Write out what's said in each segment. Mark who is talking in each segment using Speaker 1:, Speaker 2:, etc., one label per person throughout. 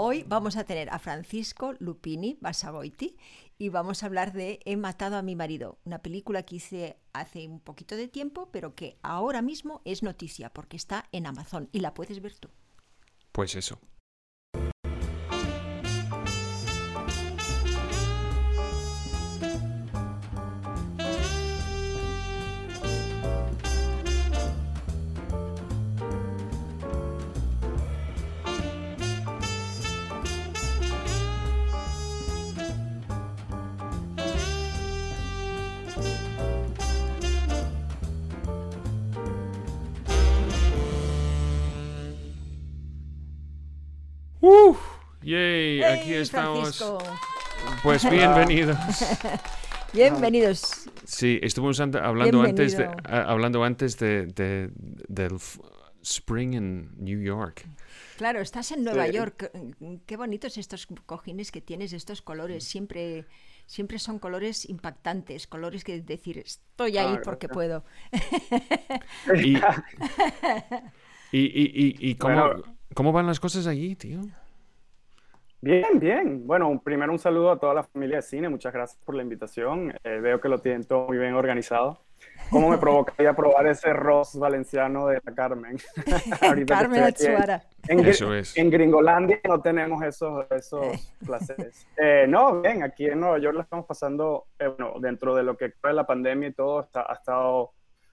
Speaker 1: hoy vamos a tener a Francisco Lupini Basagoiti y vamos a hablar de He matado a mi marido, una película que hice hace un poquito de tiempo, pero que ahora mismo es noticia porque está en Amazon y la puedes ver tú.
Speaker 2: Pues eso. Aquí estamos. Pues bienvenidos.
Speaker 1: Bienvenidos.
Speaker 2: Sí, estuvimos hablando antes, de, hablando antes de, del spring en New York.
Speaker 1: Claro, estás en Nueva York. Qué bonitos estos cojines que tienes, estos colores. Siempre, siempre son colores impactantes, colores que decir, estoy ahí porque puedo.
Speaker 2: y, y, y, cómo, ¿cómo van las cosas allí, tío?
Speaker 3: Bien, bien. Bueno, primero un saludo a toda la familia de cine. Muchas gracias por la invitación. Eh, veo que lo tienen todo muy bien organizado. ¿Cómo me provocaría probar ese Ross valenciano de la Carmen?
Speaker 1: Carmen Atsuara.
Speaker 3: En, Eso es. en Gringolandia no tenemos esos, esos placeres. Eh, no, bien, aquí en Nueva York lo estamos pasando, eh, bueno, dentro de lo que fue la pandemia y todo, está, ha estado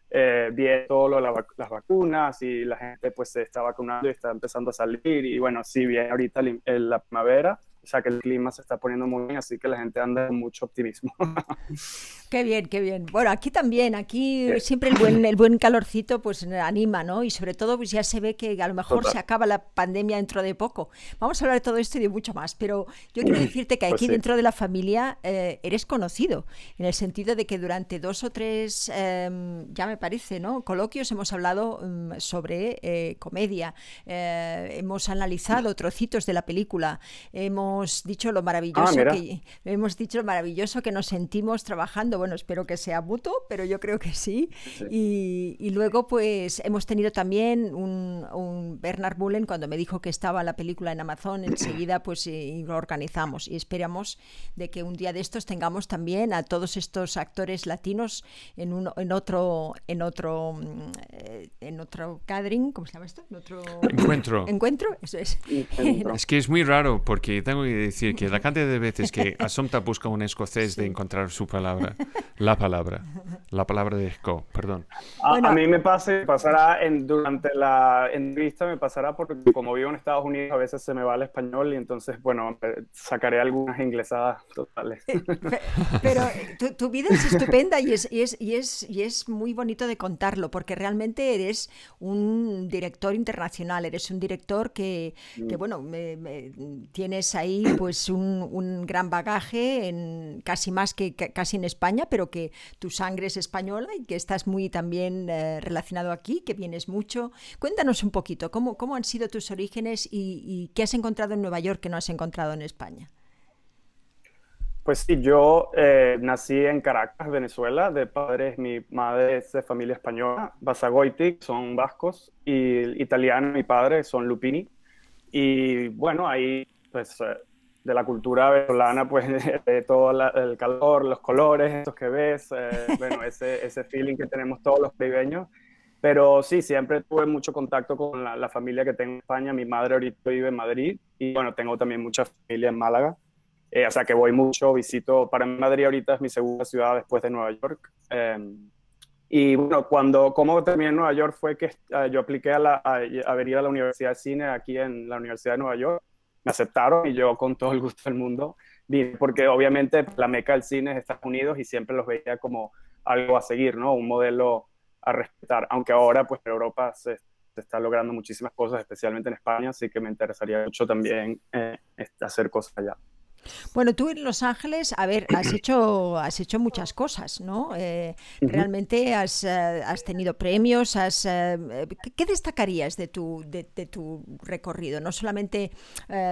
Speaker 3: eh, bien todo lo las vacunas y la gente pues se está vacunando y está empezando a salir y bueno, sí, bien ahorita la primavera, o sea que el clima se está poniendo muy bien, así que la gente anda con mucho optimismo.
Speaker 1: Qué bien, qué bien. Bueno, aquí también, aquí siempre el buen, el buen calorcito pues anima, ¿no? Y sobre todo pues ya se ve que a lo mejor se acaba la pandemia dentro de poco. Vamos a hablar de todo esto y de mucho más, pero yo quiero decirte que pues aquí dentro de la familia eh, eres conocido, en el sentido de que durante dos o tres, em, ya me parece, ¿no? Coloquios hemos hablado em, sobre eh, comedia, eh, hemos analizado trocitos de la película, hemos dicho lo maravilloso ah, que hemos dicho lo maravilloso que nos sentimos trabajando bueno, espero que sea mutuo, pero yo creo que sí. Y, luego, pues, hemos tenido también un, Bernard Bullen, cuando me dijo que estaba la película en Amazon, enseguida, pues, lo organizamos. Y esperamos de que un día de estos tengamos también a todos estos actores latinos en, un, en otro, en otro, eh, en otro gathering, ¿cómo se llama esto? En otro
Speaker 2: encuentro.
Speaker 1: Encuentro, eso es.
Speaker 2: Es que es muy raro, porque tengo que decir que la cantidad de veces que Asomta busca un escocés de encontrar su palabra la palabra. La palabra de Esco, perdón.
Speaker 3: A, mí me pasa, pasará en, durante la entrevista, me pasará porque como vivo en Estados Unidos a veces se me va el español y entonces, bueno, sacaré algunas inglesadas totales. Eh,
Speaker 1: pero tu, vida es estupenda y es, y, es, y, es, y es muy bonito de contarlo porque realmente eres un director internacional, eres un director que, que mm. bueno, me, tienes ahí pues un, un gran bagaje, en, casi más que casi en España pero que tu sangre es española y que estás muy también eh, relacionado aquí, que vienes mucho. Cuéntanos un poquito, ¿cómo, cómo han sido tus orígenes y, qué has encontrado en Nueva York que no has encontrado en España?
Speaker 3: Pues sí, yo eh, nací en Caracas, Venezuela, de padres, mi madre es de familia española, Basagoiti, son vascos, y italiano, mi padre, son Lupini. Y bueno, ahí pues eh, de la cultura venezolana, pues de todo el calor, los colores, estos que ves, eh, bueno, ese, ese feeling que tenemos todos los caribeños. Pero sí, siempre tuve mucho contacto con la, familia que tengo en España. Mi madre ahorita vive en Madrid y bueno, tengo también mucha familia en Málaga. Eh, o sea que voy mucho, visito, para mí Madrid ahorita es mi segunda ciudad después de Nueva York. Em, y bueno, cuando, como terminé en Nueva York fue que eh, yo apliqué a, la, a, a venir a la Universidad de Cine aquí en la Universidad de Nueva York me aceptaron y yo con todo el gusto del mundo vine, porque obviamente la meca del cine es Estados Unidos y siempre los veía como algo a seguir, ¿no? Un modelo a respetar, aunque ahora pues en Europa se, se está logrando muchísimas cosas, especialmente en España, así que me interesaría mucho también eh, hacer cosas allá.
Speaker 1: Bueno, tú en Los Ángeles, a ver, has hecho, has hecho muchas cosas, ¿no? Eh, realmente has, eh, has, tenido premios, has, eh, ¿qué destacarías de tu, de, tu recorrido? No solamente,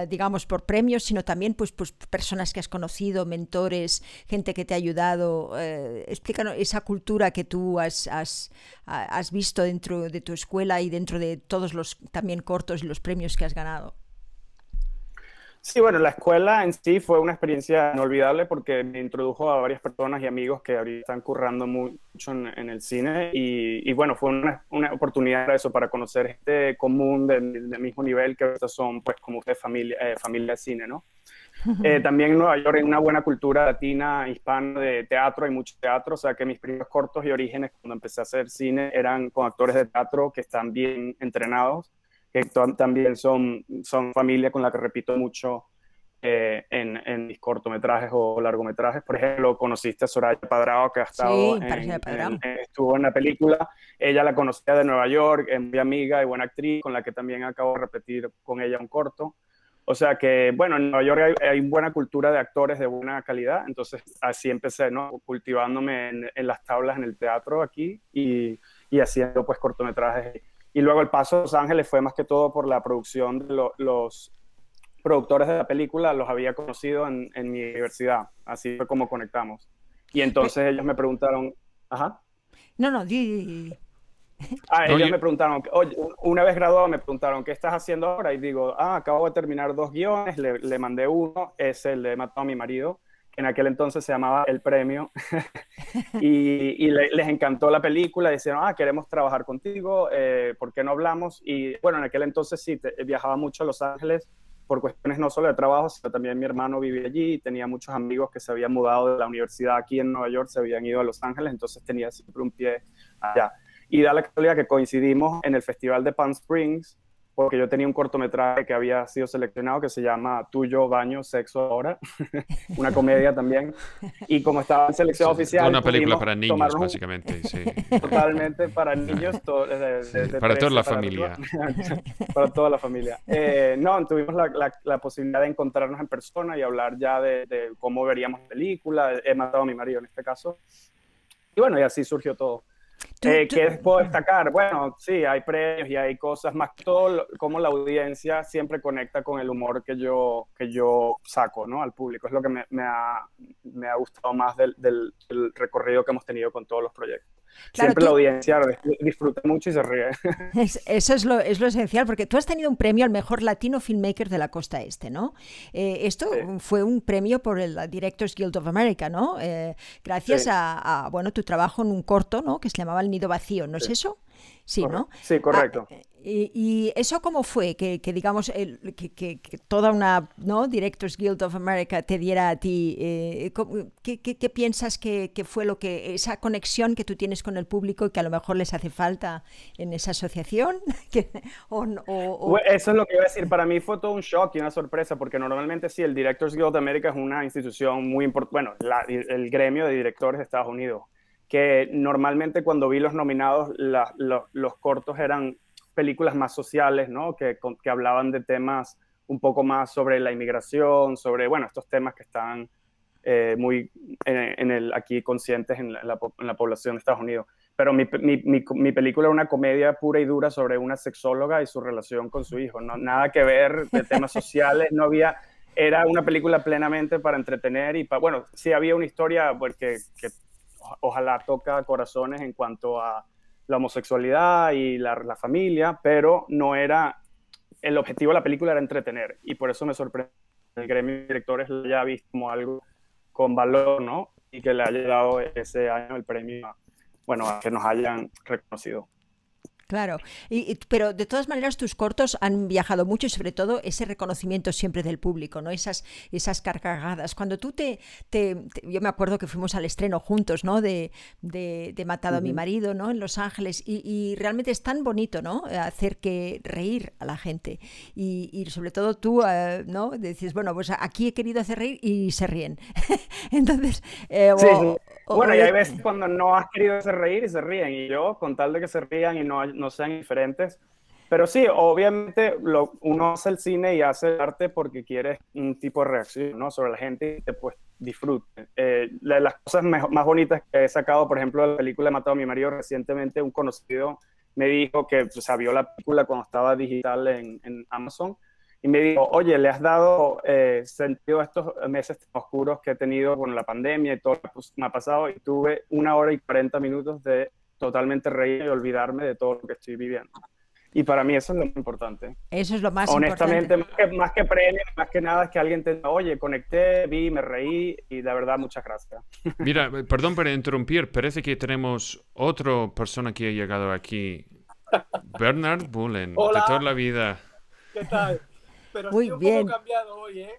Speaker 1: digamos, por premios, sino también pues, pues personas que has conocido, mentores, gente que te ha ayudado. explícanos esa cultura que tú has, has, has visto dentro de tu escuela y dentro de todos los también cortos y los premios que has ganado.
Speaker 3: Sí, bueno, la escuela en sí fue una experiencia inolvidable porque me introdujo a varias personas y amigos que ahorita están currando mucho en, el cine y, bueno, fue una, una, oportunidad para eso, para conocer gente común del, mismo nivel que ahorita son pues como ustedes familia, eh, familia de cine, ¿no? Eh, también en Nueva York hay una buena cultura latina, hispana de teatro, hay mucho teatro, o sea que mis primeros cortos y orígenes cuando empecé a hacer cine eran con actores de teatro que están bien entrenados que también son, son familia con la que repito mucho eh, en, en, mis cortometrajes o largometrajes. Por ejemplo, conociste a Soraya Padrao, que ha estado en, estuvo en la película. Ella la conocía de Nueva York, es muy amiga y buena actriz, con la que también acabo de repetir con ella un corto. O sea que, bueno, en Nueva York hay, hay buena cultura de actores de buena calidad, entonces así empecé, ¿no? Cultivándome en, en las tablas en el teatro aquí y, y haciendo pues cortometrajes y luego el paso a Los Ángeles fue más que todo por la producción de los productores de la película, los había conocido en, en mi universidad. Así fue como conectamos. Y entonces ellos me preguntaron, ajá.
Speaker 1: No, no, di.
Speaker 3: Ah, ellos me preguntaron, oye, una vez graduado me preguntaron, ¿qué estás haciendo ahora? Y digo, ah, acabo de terminar dos guiones, le, le mandé uno, es el de Mató a mi marido, en aquel entonces se llamaba El Premio, y, les encantó la película, decían, ah, queremos trabajar contigo, eh, ¿por qué no hablamos? Y bueno, en aquel entonces sí, viajaba mucho a Los Ángeles por cuestiones no solo de trabajo, sino también mi hermano vivía allí, tenía muchos amigos que se habían mudado de la universidad aquí en Nueva York, se habían ido a Los Ángeles, entonces tenía siempre un pie allá. Y da la casualidad que coincidimos en el Festival de Palm Springs, porque yo tenía un cortometraje que había sido seleccionado que se llama Tuyo, Baño, Sexo Ahora, una comedia también. Y como estaba en selección oficial.
Speaker 2: Una película para niños, básicamente, sí.
Speaker 3: Totalmente para niños.
Speaker 2: para toda la familia.
Speaker 3: para toda la familia. Eh, no, tuvimos la, la, posibilidad de encontrarnos en persona y hablar ya de, de cómo veríamos la película. He matado a mi marido en este caso. Y bueno, y así surgió todo. Eh, ¿Qué puedo destacar? Bueno, sí, hay premios y hay cosas, más que todo como la audiencia siempre conecta con el humor que yo, que yo saco ¿no? al público. Es lo que me, me, ha, me ha, gustado más del, del, recorrido que hemos tenido con todos los proyectos. Siempre la audiencia disfruta mucho y se ríe.
Speaker 1: eso es lo, es lo esencial, porque tú has tenido un premio al mejor latino filmmaker de la costa este, ¿no? Eh, esto fue un premio por el Directors Guild of America, ¿no? Eh, gracias a, a, bueno, tu trabajo en un corto, ¿no? Que se llamaba El Nido Vacío, ¿no es eso? Sí, ¿no?
Speaker 3: Sí, correcto. Ah,
Speaker 1: y, eso cómo fue? Que, digamos, que, toda una ¿no? Directors Guild of America te diera a ti. Eh, ¿qué, piensas que, fue lo que esa conexión que tú tienes con el público y que a lo mejor les hace falta en esa asociación?
Speaker 3: o, Eso es lo que iba a decir. Para mí fue todo un shock y una sorpresa, porque normalmente sí, el Directors Guild of America es una institución muy importante, bueno, el gremio de directores de Estados Unidos que normalmente cuando vi los nominados, los cortos eran películas más sociales, ¿no? Que, que, hablaban de temas un poco más sobre la inmigración, sobre, bueno, estos temas que están eh, muy en, el, aquí conscientes en la, población de Estados Unidos. Pero mi, mi, mi, película era una comedia pura y dura sobre una sexóloga y su relación con su hijo, ¿no? Nada que ver de temas sociales, no había... Era una película plenamente para entretener y, bueno, sí había una historia porque, que ojalá toca corazones en cuanto a la homosexualidad y la, familia, pero no era, el objetivo de la película era entretener y por eso me sorprende que el gremio de directores lo haya visto como algo con valor, ¿no? Y que le haya dado ese año el premio, bueno, a que nos hayan reconocido.
Speaker 1: Claro, y, pero de todas maneras tus cortos han viajado mucho y sobre todo ese reconocimiento siempre del público, ¿no? Esas, esas carcagadas. Cuando tú te, te, Yo me acuerdo que fuimos al estreno juntos, ¿no? De, de, Matado a mi marido, ¿no? En Los Ángeles y, realmente es tan bonito, ¿no? Hacer que reír a la gente y, sobre todo tú, eh, ¿no? Dices, bueno, pues aquí he querido hacer reír y se ríen. Entonces...
Speaker 3: Eh, bueno, y hay veces cuando no has querido hacer reír y se ríen y yo, con tal de que se rían y no no sean diferentes. Pero sí, obviamente uno hace el cine y hace el arte porque quiere un tipo de reacción ¿no? sobre la gente y te pues disfrute. Eh, las cosas más bonitas que he sacado, por ejemplo, la película Matado a mi marido recientemente, un conocido me dijo que pues, vio la película cuando estaba digital en, Amazon y me dijo, oye, le has dado eh, sentido a estos meses oscuros que he tenido con la pandemia y todo lo que me ha pasado y tuve una hora y 40 minutos de totalmente reír y olvidarme de todo lo que estoy viviendo. Y para mí eso es lo más importante.
Speaker 1: Eso es lo más
Speaker 3: Honestamente,
Speaker 1: importante.
Speaker 3: Honestamente, más que premio, más que nada es que alguien te oye, conecté, vi, me reí y de verdad muchas gracias.
Speaker 2: Mira, perdón por interrumpir, parece que tenemos otra persona que ha llegado aquí. Bernard Bullen, de toda la vida.
Speaker 4: ¿Qué tal? Pero
Speaker 1: Muy
Speaker 4: estoy un
Speaker 1: bien.
Speaker 4: poco cambiado hoy, ¿eh?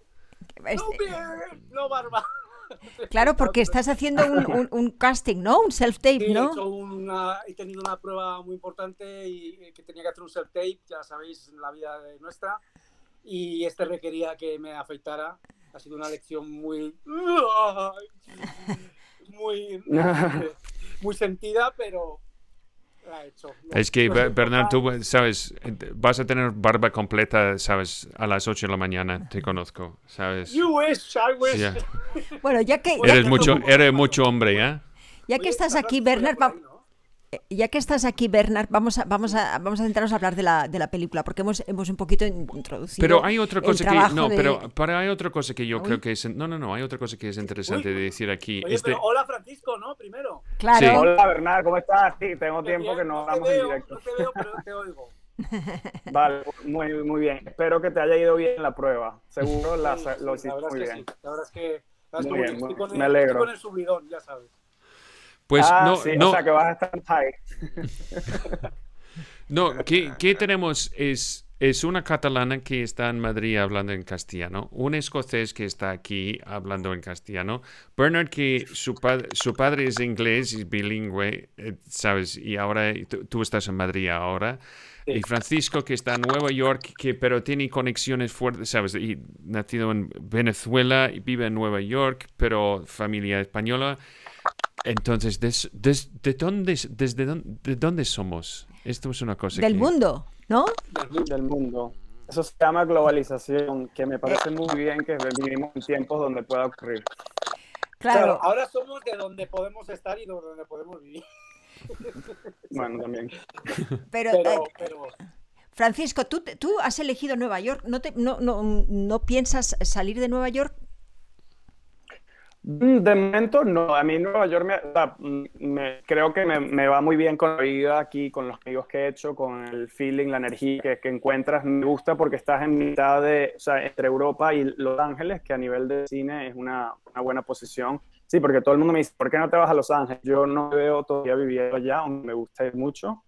Speaker 1: Este-
Speaker 4: No beard, no barba.
Speaker 1: Claro, porque estás haciendo un, un- un casting, ¿no? Un self-tape,
Speaker 4: Sí, he,
Speaker 1: ¿no?
Speaker 4: hecho una- he tenido una prueba muy importante y eh, que tenía que hacer un self-tape, ya sabéis, en la vida de nuestra. Y este requería que me afeitara. Ha sido una lección muy. Muy. Muy sentida, pero. La he hecho. No-
Speaker 2: Es que,
Speaker 4: no
Speaker 2: Bernard, tú, sabes, vas a tener barba completa, sabes, a las 8 de la mañana, te conozco, sabes.
Speaker 4: You wish, I wish.
Speaker 1: Bueno, ya que, ya,
Speaker 2: Eres mucho, eres mucho hombre, ¿eh?
Speaker 1: ya que estás aquí, Bernard, va-
Speaker 4: ahí, ¿no?
Speaker 1: Ya que estás aquí, Bernard, vamos a, vamos a, vamos a centrarnos a hablar de la, de la película, porque hemos, hemos un poquito introducido.
Speaker 2: Pero hay otra cosa que no,
Speaker 1: de-
Speaker 2: pero pero hay otra cosa que yo
Speaker 1: Uy.
Speaker 2: creo que es no no no hay otra cosa que es interesante
Speaker 4: Uy.
Speaker 2: de decir aquí.
Speaker 4: Oye,
Speaker 2: Este-
Speaker 4: pero hola Francisco, ¿no? Primero.
Speaker 1: Claro.
Speaker 2: Sí.
Speaker 3: Hola Bernard, ¿cómo estás? Sí, tengo
Speaker 4: Qué
Speaker 3: tiempo
Speaker 4: bien,
Speaker 3: que no hablamos en
Speaker 4: veo,
Speaker 3: directo.
Speaker 4: No te veo, pero te oigo.
Speaker 3: Vale, muy, muy bien. Espero que te haya ido bien la prueba. Seguro la,
Speaker 4: Sí,
Speaker 3: lo
Speaker 4: sí,
Speaker 3: hiciste muy
Speaker 4: es que
Speaker 3: bien.
Speaker 4: sí. La verdad es que, la verdad es
Speaker 3: Muy
Speaker 4: que
Speaker 3: bien,
Speaker 4: estoy
Speaker 3: muy-
Speaker 4: con el-
Speaker 3: me alegro.
Speaker 4: estoy con el subidón, ya sabes.
Speaker 2: Pues
Speaker 3: ah,
Speaker 2: no
Speaker 3: sí,
Speaker 2: no
Speaker 3: o sea que vas a estar en high.
Speaker 2: no ¿qué, qué tenemos es es una catalana que está en Madrid hablando en castellano, un escocés que está aquí hablando en castellano, Bernard que su, pad- su padre es inglés y bilingüe, eh, sabes, y ahora tú, tú estás en Madrid ahora. Y Francisco, que está en Nueva York, que pero tiene conexiones fuertes, ¿sabes? Y nacido en Venezuela y vive en Nueva York, pero familia española. Entonces, des- des- ¿de, dónde, desde dónde, de dónde somos? Esto es una cosa
Speaker 1: Del
Speaker 2: que...
Speaker 1: mundo, ¿no?
Speaker 3: del mundo. Eso se llama globalización, que me parece muy bien que vivimos en tiempos donde pueda ocurrir.
Speaker 1: Claro.
Speaker 4: ahora somos de donde podemos estar y de donde podemos vivir.
Speaker 3: Bueno, también.
Speaker 1: Pero,
Speaker 4: Pero,
Speaker 1: eh,
Speaker 4: pero
Speaker 1: Francisco, ¿tú, te- tú has elegido Nueva York. ¿No, te, no, no, ¿No piensas salir de Nueva York?
Speaker 3: Mm, De momento no, a mí Nueva York me, o sea, mm, me- creo que me, me va muy bien con la vida aquí, con los amigos que he hecho, con el feeling, la energía que, que encuentras. Me gusta porque estás en mitad de, o sea, entre Europa y Los Ángeles, que a nivel de cine es una, una buena posición. Sí, porque todo el mundo me dice, ¿por qué no te vas a Los Ángeles? Yo no veo todavía viviendo allá, aunque me gusta mucho,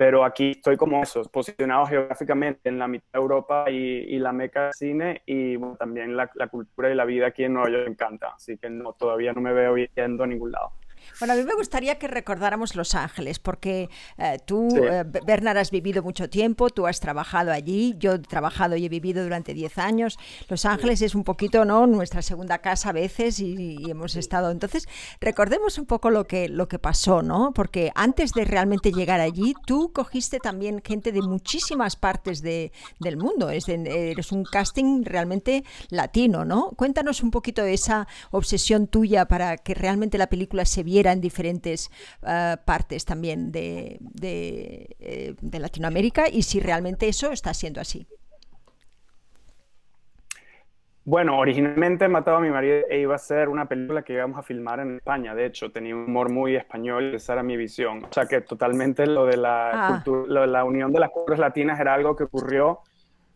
Speaker 3: pero aquí estoy como eso, posicionado geográficamente en la mitad de Europa y, y la meca del cine y bueno, también la, cultura y la vida aquí en Nueva York me encanta, así que no, todavía no me veo yendo a ningún lado.
Speaker 1: Bueno, a mí me gustaría que recordáramos Los Ángeles, porque eh, tú,
Speaker 3: Sí.
Speaker 1: eh, Be- Bernard, has vivido mucho tiempo, tú has trabajado allí, yo he trabajado y he vivido durante 10 años. Los Ángeles es un poquito, ¿no? Nuestra segunda casa a veces y, y hemos estado. Entonces, recordemos un poco lo que, lo que pasó, ¿no? Porque antes de realmente llegar allí, tú cogiste también gente de muchísimas partes de- del mundo. Es de- eres un casting realmente latino, ¿no? Cuéntanos un poquito esa obsesión tuya para que realmente la película se viera en diferentes eh, partes también de, de, eh, de Latinoamérica y si realmente eso está siendo así.
Speaker 3: Bueno, originalmente Mataba a mi marido e iba a ser una película que íbamos a filmar en España. De hecho, tenía un humor muy español y esa era mi visión. O sea que totalmente lo de la,
Speaker 1: Ah.
Speaker 3: cultu- lo de la unión de las culturas latinas era algo que ocurrió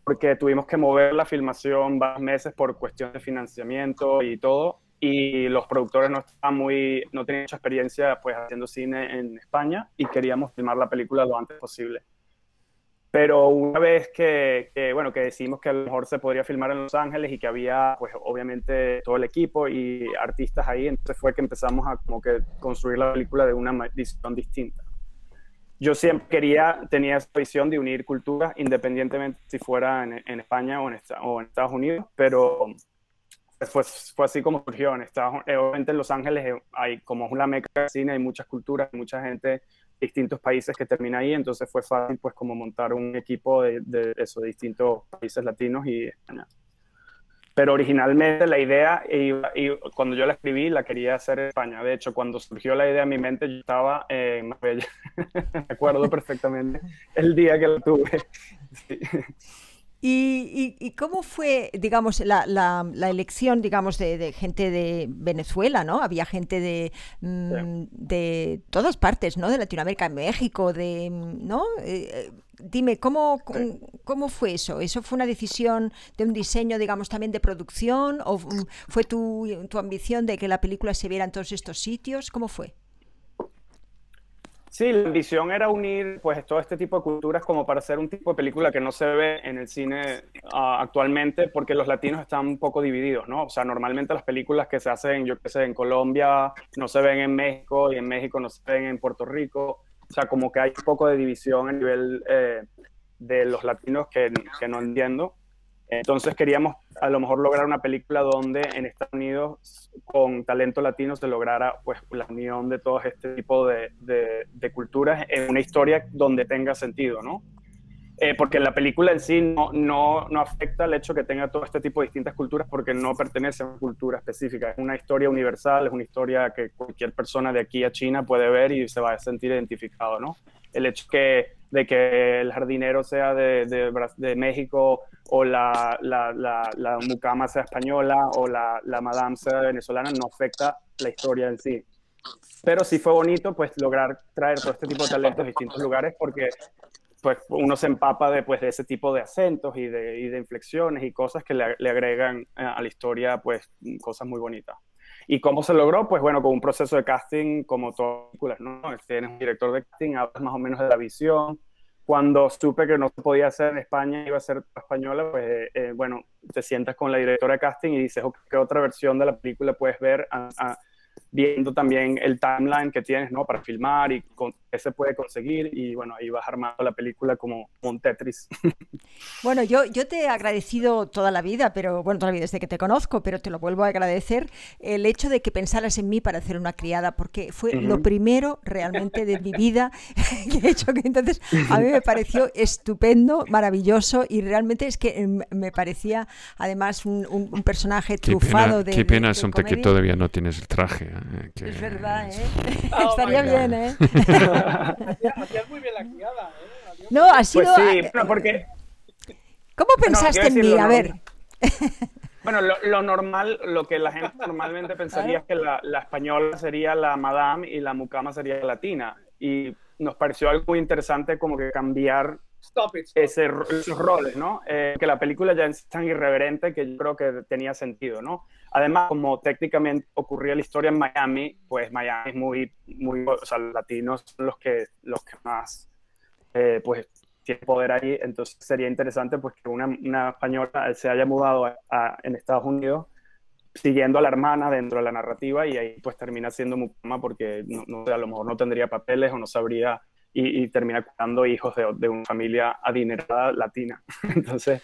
Speaker 3: porque tuvimos que mover la filmación varios meses por cuestión de financiamiento y todo. Y los productores no estaban muy, no tenían mucha experiencia pues haciendo cine en España y queríamos filmar la película lo antes posible. Pero una vez que, que, bueno, que decidimos que a lo mejor se podría filmar en Los Ángeles y que había, pues obviamente todo el equipo y artistas ahí, entonces fue que empezamos a como que construir la película de una visión distinta. Yo siempre quería, tenía esa visión de unir culturas, independientemente si fuera en, en España o en, o en Estados Unidos, pero fue, así como surgió. En Estados, eh, obviamente en Los Ángeles eh, hay, como es una meca de cine, hay muchas culturas, mucha gente distintos países que termina ahí, entonces fue fácil pues como montar un equipo de, de eso, de distintos países latinos y España. Pero originalmente la idea, cuando yo la escribí, la quería hacer en España. De hecho, cuando surgió la idea en mi mente, yo estaba en Marbella. Me acuerdo perfectamente el día que la tuve. Sí.
Speaker 1: ¿Y, y- y cómo fue, digamos, la, la- la elección, digamos, de, de gente de Venezuela, ¿no? Había gente de, mm, de todas partes, ¿no? De Latinoamérica, México, de, mm, ¿no? Eh, eh, dime, ¿cómo, ¿cómo fue eso? ¿Eso fue una decisión de un diseño, digamos, también de producción? ¿O fue tu, tu ambición de que la película se viera en todos estos sitios? ¿Cómo fue?
Speaker 3: Sí, la ambición era unir pues todo este tipo de culturas como para hacer un tipo de película que no se ve en el cine ah, actualmente porque los latinos están un poco divididos, ¿no? O sea, normalmente las películas que se hacen, yo qué sé, en Colombia no se ven en México y en México no se ven en Puerto Rico. O sea, como que hay un poco de división a nivel eh, de los latinos que no entiendo. Entonces queríamos a lo mejor lograr una película donde en Estados Unidos con talento latino se lograra pues la unión de todo este tipo de, culturas en una historia donde tenga sentido, ¿no? Eh, porque la película en sí no, no, no, afecta el hecho que tenga todo este tipo de distintas culturas porque no pertenece a una cultura específica. Es una historia universal, es una historia que cualquier persona de aquí a China puede ver y se va a sentir identificado, ¿no? El hecho de que el jardinero sea de, México o la, la, la, mucama sea española o la, la madame sea venezolana no afecta la historia en sí. Pero sí fue bonito pues lograr traer todo este tipo de talentos a distintos lugares porque pues uno se empapa de, pues, de ese tipo de acentos y de, y de inflexiones y cosas que le, le, agregan a la historia pues cosas muy bonitas. ¿Y cómo se logró? Pues bueno, con un proceso de casting como todas las películas, ¿no? Tienes un director de casting, hablas más o menos de la visión, cuando supe que no se podía hacer en España, iba a ser española, pues eh, eh, bueno, te sientas con la directora de casting y dices, ¿qué otra versión de la película puedes ver? a, viendo también el timeline que tienes, ¿no? Para filmar y con, qué se puede conseguir y bueno, ahí vas armando la película como un Tetris.
Speaker 1: Bueno, yo, yo te he agradecido toda la vida, pero bueno, toda la vida desde que te conozco, pero te lo vuelvo a agradecer el hecho de que pensaras en mí para hacer una criada, porque fue lo primero realmente de mi vida que he hecho, que entonces a mí me pareció estupendo, maravilloso y realmente es que em, me parecía además un, un, personaje trufado
Speaker 2: de... Qué pena, son que todavía no tienes el traje.
Speaker 1: ¿eh? Es verdad, ¿eh? Oh Estaría bien, ¿eh?
Speaker 4: Hacías muy bien la criada, ¿eh?
Speaker 1: No, ha sido...
Speaker 3: Pues sí, bueno, porque...
Speaker 1: ¿Cómo pensaste en mí? A ver.
Speaker 3: Bueno, lo, normal, lo que la gente normalmente pensaría es que la, la, española sería la madame y la mucama sería la latina. Y nos pareció algo muy interesante como que cambiar Ese, esos roles, ¿no? Eh, que la película ya es tan irreverente que yo creo que tenía sentido, ¿no? Además, como técnicamente ocurría la historia en Miami, pues Miami es muy, muy, o sea, los latinos son los que, los que más, eh, pues, tienen poder ahí. Entonces sería interesante, pues, que una, una española se haya mudado a, en Estados Unidos siguiendo a la hermana dentro de la narrativa y ahí pues termina siendo mucama porque no, no, a lo mejor no tendría papeles o no sabría y, y termina cuidando hijos de, de, una familia adinerada latina. Entonces,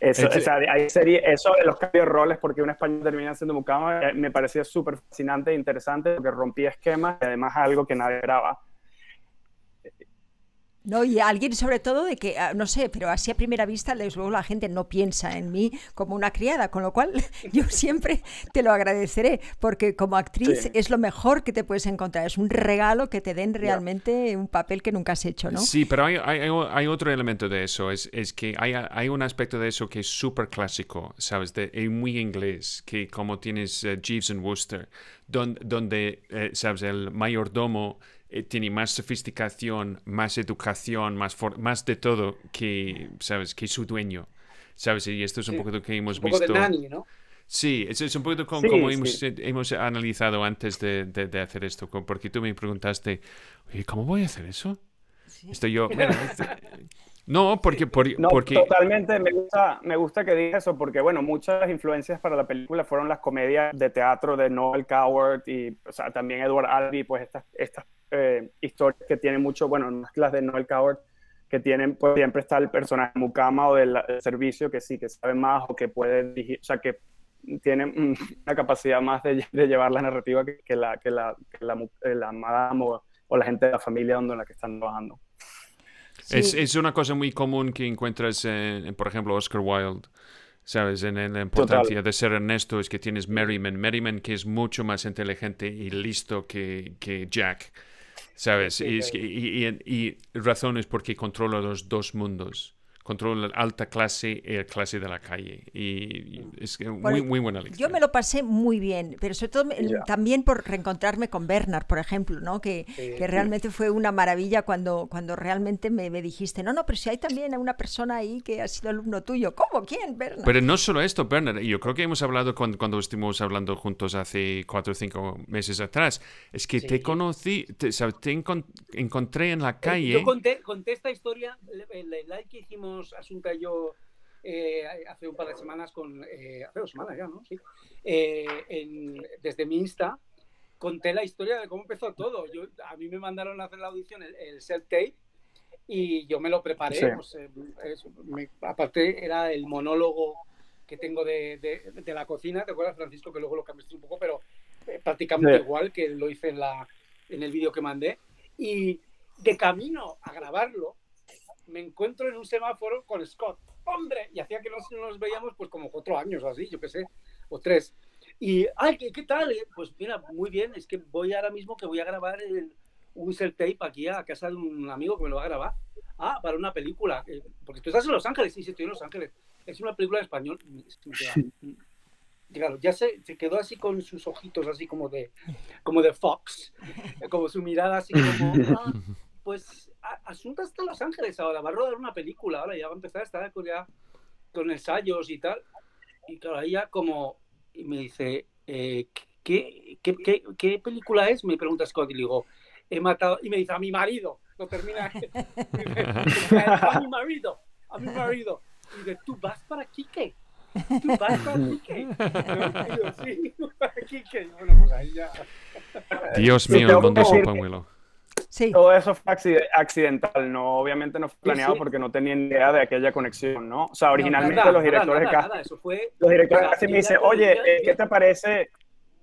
Speaker 3: eso, o sea, ahí sería, eso de los cambios de roles, porque un español termina siendo mucama, eh, me parecía súper fascinante e interesante porque rompía esquemas y además algo que nadie graba.
Speaker 1: No, y alguien sobre todo de que, ah, no sé, pero así a primera vista, luego la gente no piensa en mí como una criada, con lo cual yo siempre te lo agradeceré, porque como actriz es lo mejor que te puedes encontrar, es un regalo que te den realmente un papel que nunca has hecho, ¿no?
Speaker 2: Sí, pero hay, hay, hay otro elemento de eso, es, es que hay, hay, un aspecto de eso que es súper clásico, ¿sabes? De, muy inglés, que como tienes uh, Jeeves and Wooster, donde, donde eh, ¿sabes? El mayordomo eh, tiene más sofisticación, más educación, más, más de todo que, ¿sabes? que su dueño. ¿Sabes? Y esto es un poco lo que hemos
Speaker 4: un
Speaker 2: visto.
Speaker 4: Poco de nanny, ¿no?
Speaker 2: Sí, es, es un poco como, como hemos, hemos, analizado antes de, de, hacer esto, porque tú me preguntaste, oye, ¿cómo voy a hacer eso? Estoy yo, bueno, no, porque...
Speaker 3: no,
Speaker 2: porque...
Speaker 3: totalmente, me gusta, me gusta que digas eso, porque bueno, muchas influencias para la película fueron las comedias de teatro de Noel Coward y o sea, también Edward Albee, pues estas, estas eh, historias que tienen mucho, bueno, las de Noel Coward, que tienen, pues siempre está el personaje Mukama o del, servicio que sí, que sabe más o que puede dirigir, o sea, que tiene una capacidad más de, llevar la narrativa que, la, que la, que la, eh, la madame o, o, la gente de la familia donde la que están trabajando.
Speaker 2: Es, es, una cosa muy común que encuentras, en, por ejemplo, Oscar Wilde. ¿Sabes? En, la importancia de ser Ernesto es que tienes Merriman. Merriman que es mucho más inteligente y listo que, que Jack. ¿Sabes? y, y, y, y, razón es porque controla los dos mundos control alta clase y clase de la calle. Y, es muy, muy buena lección.
Speaker 1: Yo me lo pasé muy bien, pero sobre todo también por reencontrarme con Bernard, por ejemplo, ¿no? Que, que realmente fue una maravilla cuando, cuando realmente me, me, dijiste, no, no, pero si hay también una persona ahí que ha sido alumno tuyo. ¿Cómo? ¿Quién? Bernard.
Speaker 2: Pero no solo esto, Bernard. Yo creo que hemos hablado cuando, cuando estuvimos hablando juntos hace cuatro o cinco meses atrás. Es que te conocí, te, te encontré en la eh, calle.
Speaker 4: Yo conté, conté esta historia, el, el live que hicimos Asunta y yo eh, hace un par de semanas, con, eh, hace dos semanas ya, ¿no? Sí. En, desde mi Insta, conté la historia de cómo empezó todo. Yo, a mí me mandaron a hacer la audición el, el self-tape y yo me lo preparé. Pues, aparte, era el monólogo que tengo de, de, de, la cocina. ¿Te acuerdas, Francisco? Que luego lo cambiaste un poco, pero prácticamente igual que lo hice en, la, en el vídeo que mandé. Y de camino a grabarlo, me encuentro en un semáforo con Scott. ¡Hombre! Y hacía que no nos veíamos pues como cuatro años o así, yo qué sé, o tres. Y, ¡ay, qué, qué tal! Pues mira, muy bien, es que voy ahora mismo que voy a grabar un cel tape aquí a casa de un amigo que me lo va a grabar. Ah, para una película. Eh, porque tú estás en Los Ángeles, sí, sí, estoy en Los Ángeles. Es una película en español. Claro, ya se, se, quedó así con sus ojitos así como de, como de Fox, como su mirada así como, ah, pues Asunta está en Los Ángeles ahora, va a rodar una película, ahora ya va a empezar a estar con, con ensayos y tal. Y claro, ella como, y me dice, eh, ¿qué, qué, qué, qué, película es? Me pregunta Scott y le digo, he matado, y me dice, a mi marido, lo termina, a mi marido, a mi marido. Y dice, ¿tú vas para Kike? ¿Tú vas para Kike? sí, para Kike. Bueno, pues ahí ya.
Speaker 2: Dios mío, el mundo es un pañuelo.
Speaker 3: Todo eso fue accidental, no, obviamente no fue planeado porque no tenía ni idea de aquella conexión, ¿no? O sea, originalmente los directores de casting, los directores de casting me dicen, oye, eh, ¿qué te parece?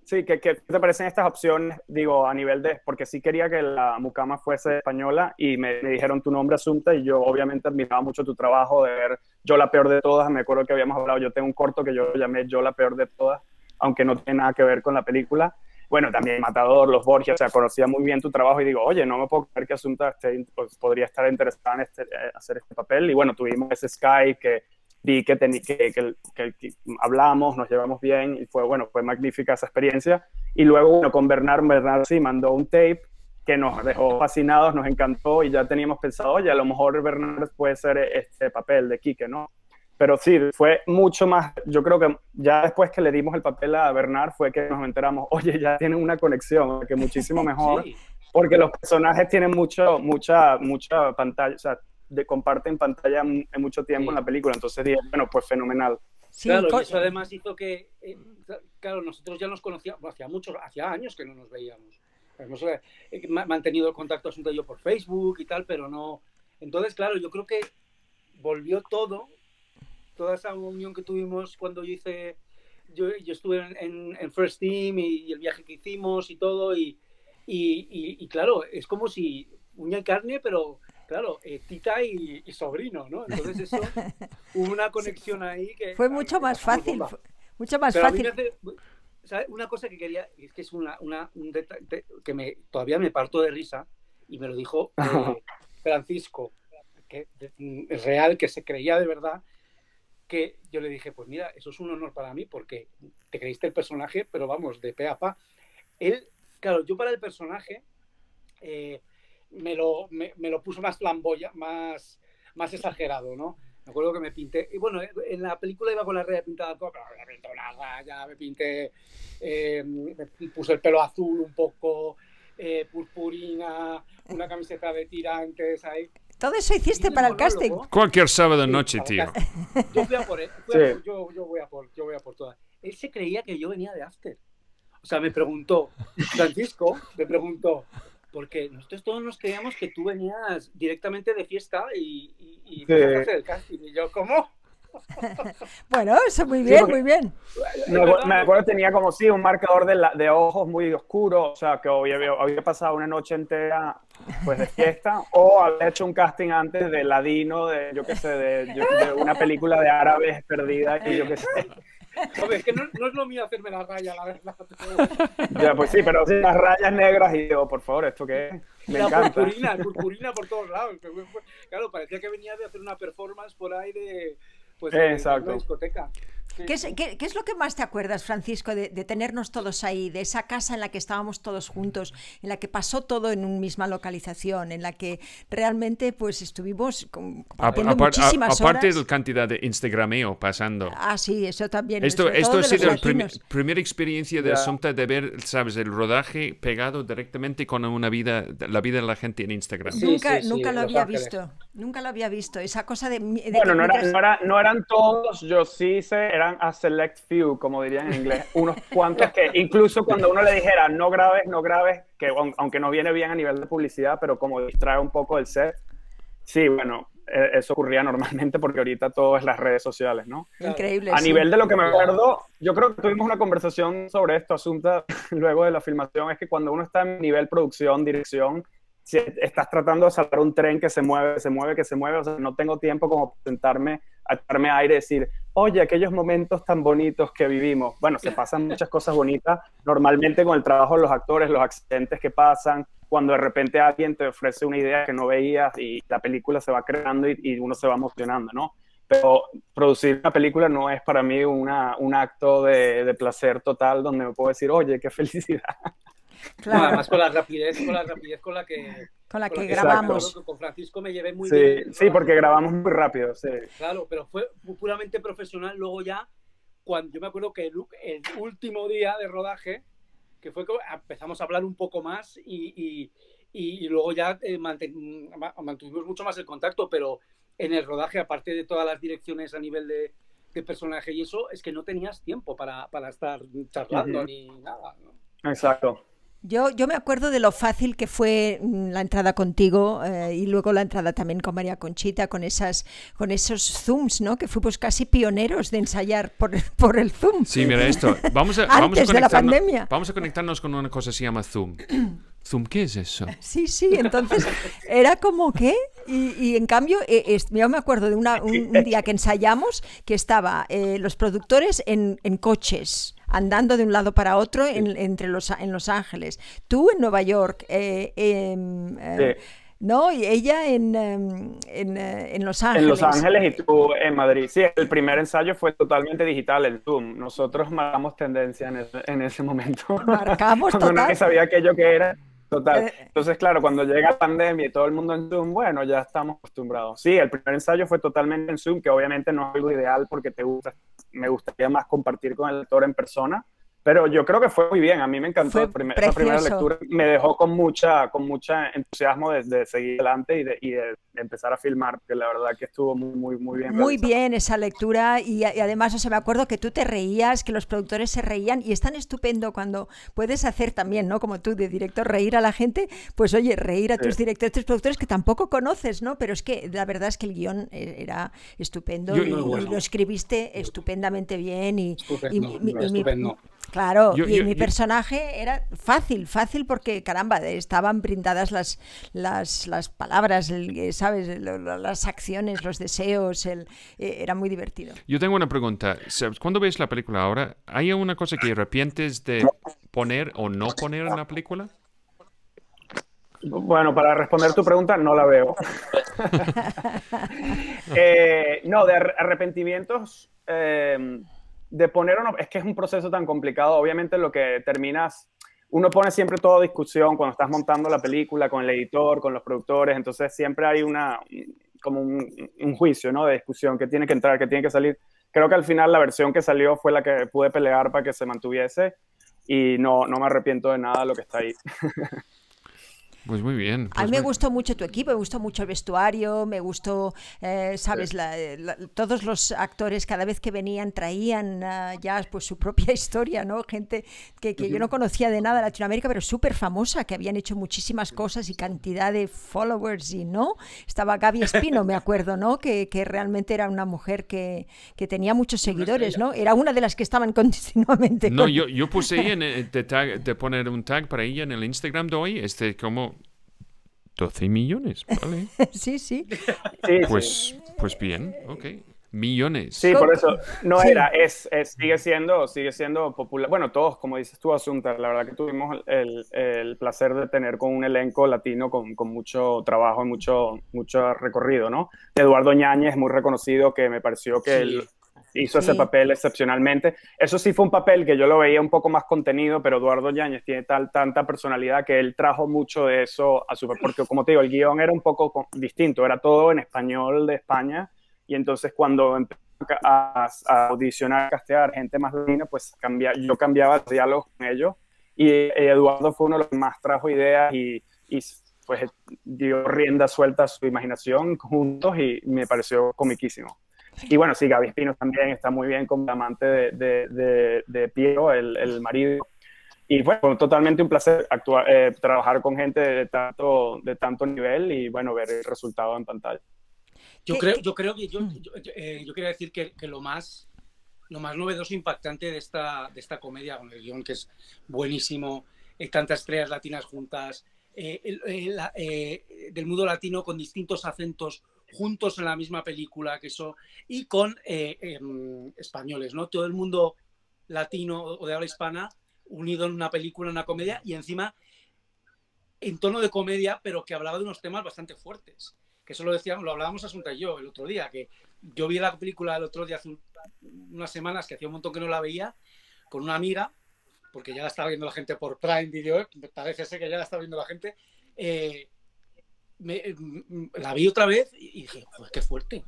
Speaker 3: Sí, ¿qué, ¿qué, te parecen estas opciones? Digo, a nivel de, porque sí quería que la mucama fuese española y me, me, dijeron tu nombre, Asunta, y yo obviamente admiraba mucho tu trabajo de ver Yo la peor de todas. Me acuerdo que habíamos hablado, yo tengo un corto que yo llamé Yo la peor de todas, aunque no tiene nada que ver con la película bueno, también Matador, Los Borges, o sea, conocía muy bien tu trabajo y digo, oye, no me puedo creer que Asunta pues, podría estar interesada en este, eh, hacer este papel. Y bueno, tuvimos ese Skype que vi que, que, que, que, hablamos, nos llevamos bien y fue, bueno, fue magnífica esa experiencia. Y luego, bueno, con Bernard, Bernard sí mandó un tape que nos dejó fascinados, nos encantó y ya teníamos pensado, oye, a lo mejor Bernard puede ser este papel de Quique, ¿no? Pero sí, fue mucho más, yo creo que ya después que le dimos el papel a Bernard fue que nos enteramos, oye, ya tienen una conexión, que muchísimo mejor, porque los personajes tienen mucho, mucha, mucha pantalla, o sea, de, comparten pantalla en mucho tiempo en la película, entonces dije, bueno, pues fenomenal.
Speaker 4: Sí, claro, y eso además hizo que, eh, claro, nosotros ya nos conocíamos, hacía muchos, hacía años que no nos veíamos. Hemos eh, mantenido el contacto asunto yo por Facebook y tal, pero no. Entonces, claro, yo creo que volvió todo toda esa unión que tuvimos cuando yo hice, yo, yo estuve en, en, First Team y, el viaje que hicimos y todo, y, y, y, claro, es como si uña y carne, pero claro, eh, tita y, sobrino, ¿no? Entonces eso, hubo una conexión ahí que...
Speaker 1: Fue mucho más fácil, mucho más fácil.
Speaker 4: Una cosa que quería, es que es una, una un que me, todavía me parto de risa, y me lo dijo eh, Francisco, que es real, que se creía de verdad, que yo le dije, pues mira, eso es un honor para mí porque te creíste el personaje, pero vamos, de pe a pa. Él, claro, yo para el personaje eh, me, lo, me, lo puso más flamboya, más, más exagerado, ¿no? Me acuerdo que me pinté, y bueno, en la película iba con la red pintada, pero me pintó nada, ya me pinté, eh, me puse el pelo azul un poco, eh, purpurina, una camiseta de tirantes ahí.
Speaker 1: Todo eso hiciste para el casting.
Speaker 2: Cualquier sábado noche, tío.
Speaker 4: Yo voy a por él. yo, yo, voy a por, yo voy a por todas. Él se creía que yo venía de After. O sea, me preguntó, Francisco, me preguntó, porque nosotros todos nos creíamos que tú venías directamente de fiesta y, y, y hacer el casting. Y yo, ¿cómo?
Speaker 1: bueno, eso muy bien, muy bien.
Speaker 3: Me, acuerdo tenía como sí un marcador de, de ojos muy oscuro, o sea, que había, había, pasado una noche entera pues de fiesta, o había hecho un casting antes de Ladino, de yo qué sé, de, una película de árabes perdida, y yo qué sé.
Speaker 4: Hombre, es que no, no, es lo mío hacerme la raya, la verdad.
Speaker 3: Ya, pues sí, pero sí, las rayas negras y digo, por favor, ¿esto qué es? Me
Speaker 4: la
Speaker 3: encanta.
Speaker 4: purpurina, purpurina por todos lados. Claro, parecía que venía de hacer una performance por ahí de, pues, de- de
Speaker 3: Exacto.
Speaker 4: una discoteca.
Speaker 1: ¿Qué es, qué- qué es lo que más te acuerdas, Francisco, de, de tenernos todos ahí, de esa casa en la que estábamos todos juntos, en la que pasó todo en una misma localización, en la que realmente pues estuvimos compartiendo muchísimas
Speaker 2: aparte
Speaker 1: horas?
Speaker 2: de la cantidad de Instagrameo pasando.
Speaker 1: Ah, sí, eso también.
Speaker 2: Esto, esto ha sido la
Speaker 1: latinos.
Speaker 2: primera experiencia de
Speaker 3: Ya.
Speaker 2: Asunta de ver, sabes, el rodaje pegado directamente con una vida, la vida de la gente en Instagram.
Speaker 4: Sí,
Speaker 1: nunca,
Speaker 4: sí, sí,
Speaker 1: nunca lo había
Speaker 4: Ángeles.
Speaker 1: visto. Nunca lo había visto. Esa cosa de. de
Speaker 3: Bueno, no, era-
Speaker 1: mientras-
Speaker 3: no, era- no eran todos, yo sí sé, eran a select few, como dirían en inglés, unos cuantos que incluso cuando uno le dijera no grabes, no grabes, que aun- aunque no viene bien a nivel de publicidad, pero como distrae un poco el set, sí, bueno, eh, eso ocurría normalmente porque ahorita todo es las redes sociales, ¿no?
Speaker 1: Increíble.
Speaker 3: A
Speaker 1: sí.
Speaker 3: nivel de lo que me acuerdo, yo creo que tuvimos una conversación sobre esto, Asunta, luego de la filmación, es que cuando uno está en nivel producción, dirección, si estás tratando de salvar un tren que se mueve, se mueve, que se mueve, o sea, no tengo tiempo como sentarme a echarme aire y decir, oye, aquellos momentos tan bonitos que vivimos. Bueno, se pasan muchas cosas bonitas, normalmente con el trabajo de los actores, los accidentes que pasan, cuando de repente alguien te ofrece una idea que no veías y la película se va creando y, y uno se va emocionando, ¿no? Pero producir una película no es para mí una, un acto de, de placer total donde me puedo decir, oye, qué felicidad.
Speaker 4: No,
Speaker 1: Claro,
Speaker 4: además con la rapidez, con la rapidez con la que,
Speaker 1: con la
Speaker 4: con
Speaker 1: que
Speaker 4: la
Speaker 1: grabamos.
Speaker 4: Con- Con Francisco me llevé muy
Speaker 3: Sí,
Speaker 4: bien.
Speaker 3: sí, porque grabamos muy rápido, sí.
Speaker 4: Claro, pero fue puramente profesional. Luego ya, cuando yo me acuerdo que el, el último día de rodaje, que fue que empezamos a hablar un poco más y, y- y luego ya eh, manten- mantuvimos mucho más el contacto, pero en el rodaje, aparte de todas las direcciones a nivel de, de personaje y eso, es que no tenías tiempo para, para estar charlando ni nada. ¿no?
Speaker 3: Exacto.
Speaker 1: Yo, yo me acuerdo de lo fácil que fue mm, la entrada contigo eh, y luego la entrada también con María Conchita, con esas, con esos zooms, ¿no? Que fuimos casi pioneros de ensayar por, por el zoom.
Speaker 2: Sí, mira esto. Vamos a, vamos a
Speaker 1: Antes de la pandemia.
Speaker 2: Vamos a conectarnos con una cosa que se llama Zoom. Zoom, ¿qué es eso?
Speaker 1: Sí, sí, entonces era como que, y, y en cambio, eh, es- yo me acuerdo de una- un, un día que ensayamos que estaba eh, los productores en, en coches, andando de un lado para otro en, entre los, en Los Ángeles, tú en Nueva York, eh, eh,
Speaker 3: Sí.
Speaker 1: ¿no? Y ella en, em, en, eh, en Los Ángeles.
Speaker 3: En Los Ángeles y tú en Madrid. Sí, el primer ensayo fue totalmente digital, el Zoom. Nosotros marcamos tendencia en ese, en ese momento.
Speaker 1: Marcamos
Speaker 3: Cuando
Speaker 1: total.
Speaker 3: nadie sabía aquello que era. Total.
Speaker 1: Eh,
Speaker 3: Entonces, claro, cuando llega la pandemia y todo el mundo en Zoom, bueno, ya estamos acostumbrados. Sí, el primer ensayo fue totalmente en Zoom, que obviamente no es algo ideal porque te gusta, me gustaría más compartir con el lector en persona, pero yo creo que fue muy bien. A mí me encantó
Speaker 1: Fue
Speaker 3: la primer- esa primera lectura. Me dejó con mucha, con mucha entusiasmo de, de seguir adelante y de, y de empezar a filmar, que la verdad que estuvo muy, muy, muy bien.
Speaker 1: Muy
Speaker 3: realizado.
Speaker 1: bien esa lectura y, y además, o sea, me acuerdo que tú te reías, que los productores se reían y es tan estupendo cuando puedes hacer también, ¿no? Como tú de director, reír a la gente, pues oye, reír a tus directores, tus productores que tampoco conoces, ¿no? Pero es que la verdad es que el guion eh, era estupendo
Speaker 2: Yo-
Speaker 1: y,
Speaker 2: Muy
Speaker 4: bueno.
Speaker 1: y lo escribiste estupendamente bien y,
Speaker 4: estupendo.
Speaker 1: Claro,
Speaker 2: Yo-
Speaker 1: y
Speaker 2: yo-
Speaker 1: mi
Speaker 2: yo-
Speaker 1: personaje era fácil, fácil porque, caramba, estaban brindadas las, las, las palabras, el- eh, ¿sabes? Las acciones, los deseos, el, eh, era muy divertido.
Speaker 2: Yo tengo una pregunta. Cuando ves la película ahora, ¿hay alguna cosa que arrepientes de poner o no poner en la película?
Speaker 3: Bueno, para responder tu pregunta, no la veo. Eh, no, de ar- arrepentimientos, eh, de poner o no, es que es un proceso tan complicado. Obviamente lo que terminas, uno pone siempre todo a discusión cuando estás montando la película con el editor, con los productores, entonces siempre hay una, como un, un juicio, ¿no? De discusión que tiene que entrar, que tiene que salir. Creo que al final la versión que salió fue la que pude pelear para que se mantuviese y no, no me arrepiento de nada de lo que está ahí.
Speaker 2: Pues muy bien.
Speaker 1: A
Speaker 2: pues
Speaker 1: mí me
Speaker 2: muy-
Speaker 1: gustó mucho tu equipo, me gustó mucho el vestuario, me gustó, eh, sabes, la- la- todos los actores cada vez que venían traían ah, ya pues su propia historia, ¿no? Gente que, que yo no conocía de nada de Latinoamérica, pero súper famosa, que habían hecho muchísimas cosas y cantidad de followers y no. Estaba Gaby Espino, me acuerdo, ¿no? Que, que realmente era una mujer que, que tenía muchos seguidores, ¿no? Era una de las que estaban continuamente.
Speaker 2: No,
Speaker 1: con-
Speaker 2: yo, yo puse ahí en, eh, de, tag- de poner un tag para ella en el Instagram de hoy, este como 12 millones, ¿vale?
Speaker 1: Sí, sí.
Speaker 3: Sí, sí.
Speaker 2: Pues, pues bien, ok. Millones.
Speaker 3: Sí, por eso no era, es, sigue siendo, sigue siendo popular. Bueno, todos, como dices tú, Asunta, la verdad que tuvimos el, el placer de tener con un elenco latino con, con, mucho trabajo y mucho, mucho recorrido, ¿no? Eduardo Ñáñez, muy reconocido, que me pareció que él hizo ese papel excepcionalmente. Eso sí fue un papel que yo lo veía un poco más contenido, pero Eduardo Yáñez tiene tal, tanta personalidad que él trajo mucho de eso a su... Porque como te digo, el guion era un poco distinto, era todo en español de España, y entonces cuando empecé a, audicionar, a castear gente más latina, pues cambia, yo cambiaba los diálogos con ellos, y Eduardo fue uno de los que más trajo ideas y, y pues dio rienda suelta a su imaginación juntos y me pareció comiquísimo. Y bueno, sí, Gaby Espino también está muy bien como amante de, de, de, Piero, el, el, marido. Y bueno, totalmente un placer actuar, eh, trabajar con gente de tanto, de tanto nivel y bueno, ver el resultado en pantalla.
Speaker 4: Yo creo, yo creo que yo, yo, eh, yo quería decir que, que, lo más lo más novedoso e impactante de esta, de esta comedia, con el guion que es buenísimo, hay tantas estrellas latinas juntas, eh, eh, del mundo latino con distintos acentos juntos en la misma película, que eso, y con eh, em, españoles, ¿no? Todo el mundo latino o de habla hispana unido en una película, en una comedia, y encima en tono de comedia, pero que hablaba de unos temas bastante fuertes. Que eso lo decíamos, lo hablábamos Asunta y yo el otro día, que yo vi la película el otro día hace unas semanas, que hacía un montón que no la veía, con una amiga, porque ya la estaba viendo la gente por Prime Video, parece ser que ya la está viendo la gente, eh, me, mm, la vi otra vez y dije, joder, qué fuerte.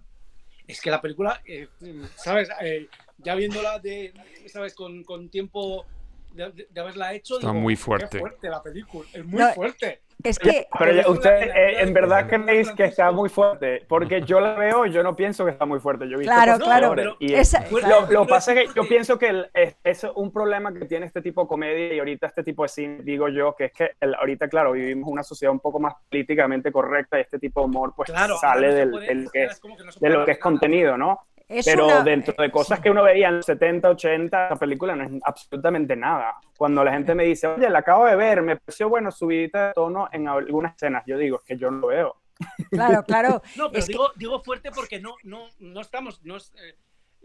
Speaker 4: Es que la película, eh, ¿sabes? Eh, ya viéndola de, ¿sabes? Con, con tiempo de, haberla hecho.
Speaker 2: Está muy fuerte.
Speaker 4: fuerte la película, es muy fuerte.
Speaker 1: Es que.
Speaker 3: Pero usted, eh, en verdad creéis que está muy fuerte. Porque yo la veo y yo no pienso que está muy fuerte. Yo he visto
Speaker 1: claro, claro.
Speaker 3: y lo, que pasa es que yo pienso que es, un problema que tiene este tipo de comedia y ahorita este tipo de cine, digo yo, que es que ahorita, claro, vivimos una sociedad un poco más políticamente correcta y este tipo de humor, pues sale del, de lo que es contenido, ¿no? Pero dentro de cosas que uno veía en los 70, 80, la película no es absolutamente nada. Cuando la gente me dice, oye, la acabo de ver, me pareció bueno subidita de tono en algunas escenas, yo digo, es que yo no lo veo.
Speaker 1: Claro, claro.
Speaker 4: no, pero digo, digo, fuerte porque no, no, no estamos, no, eh,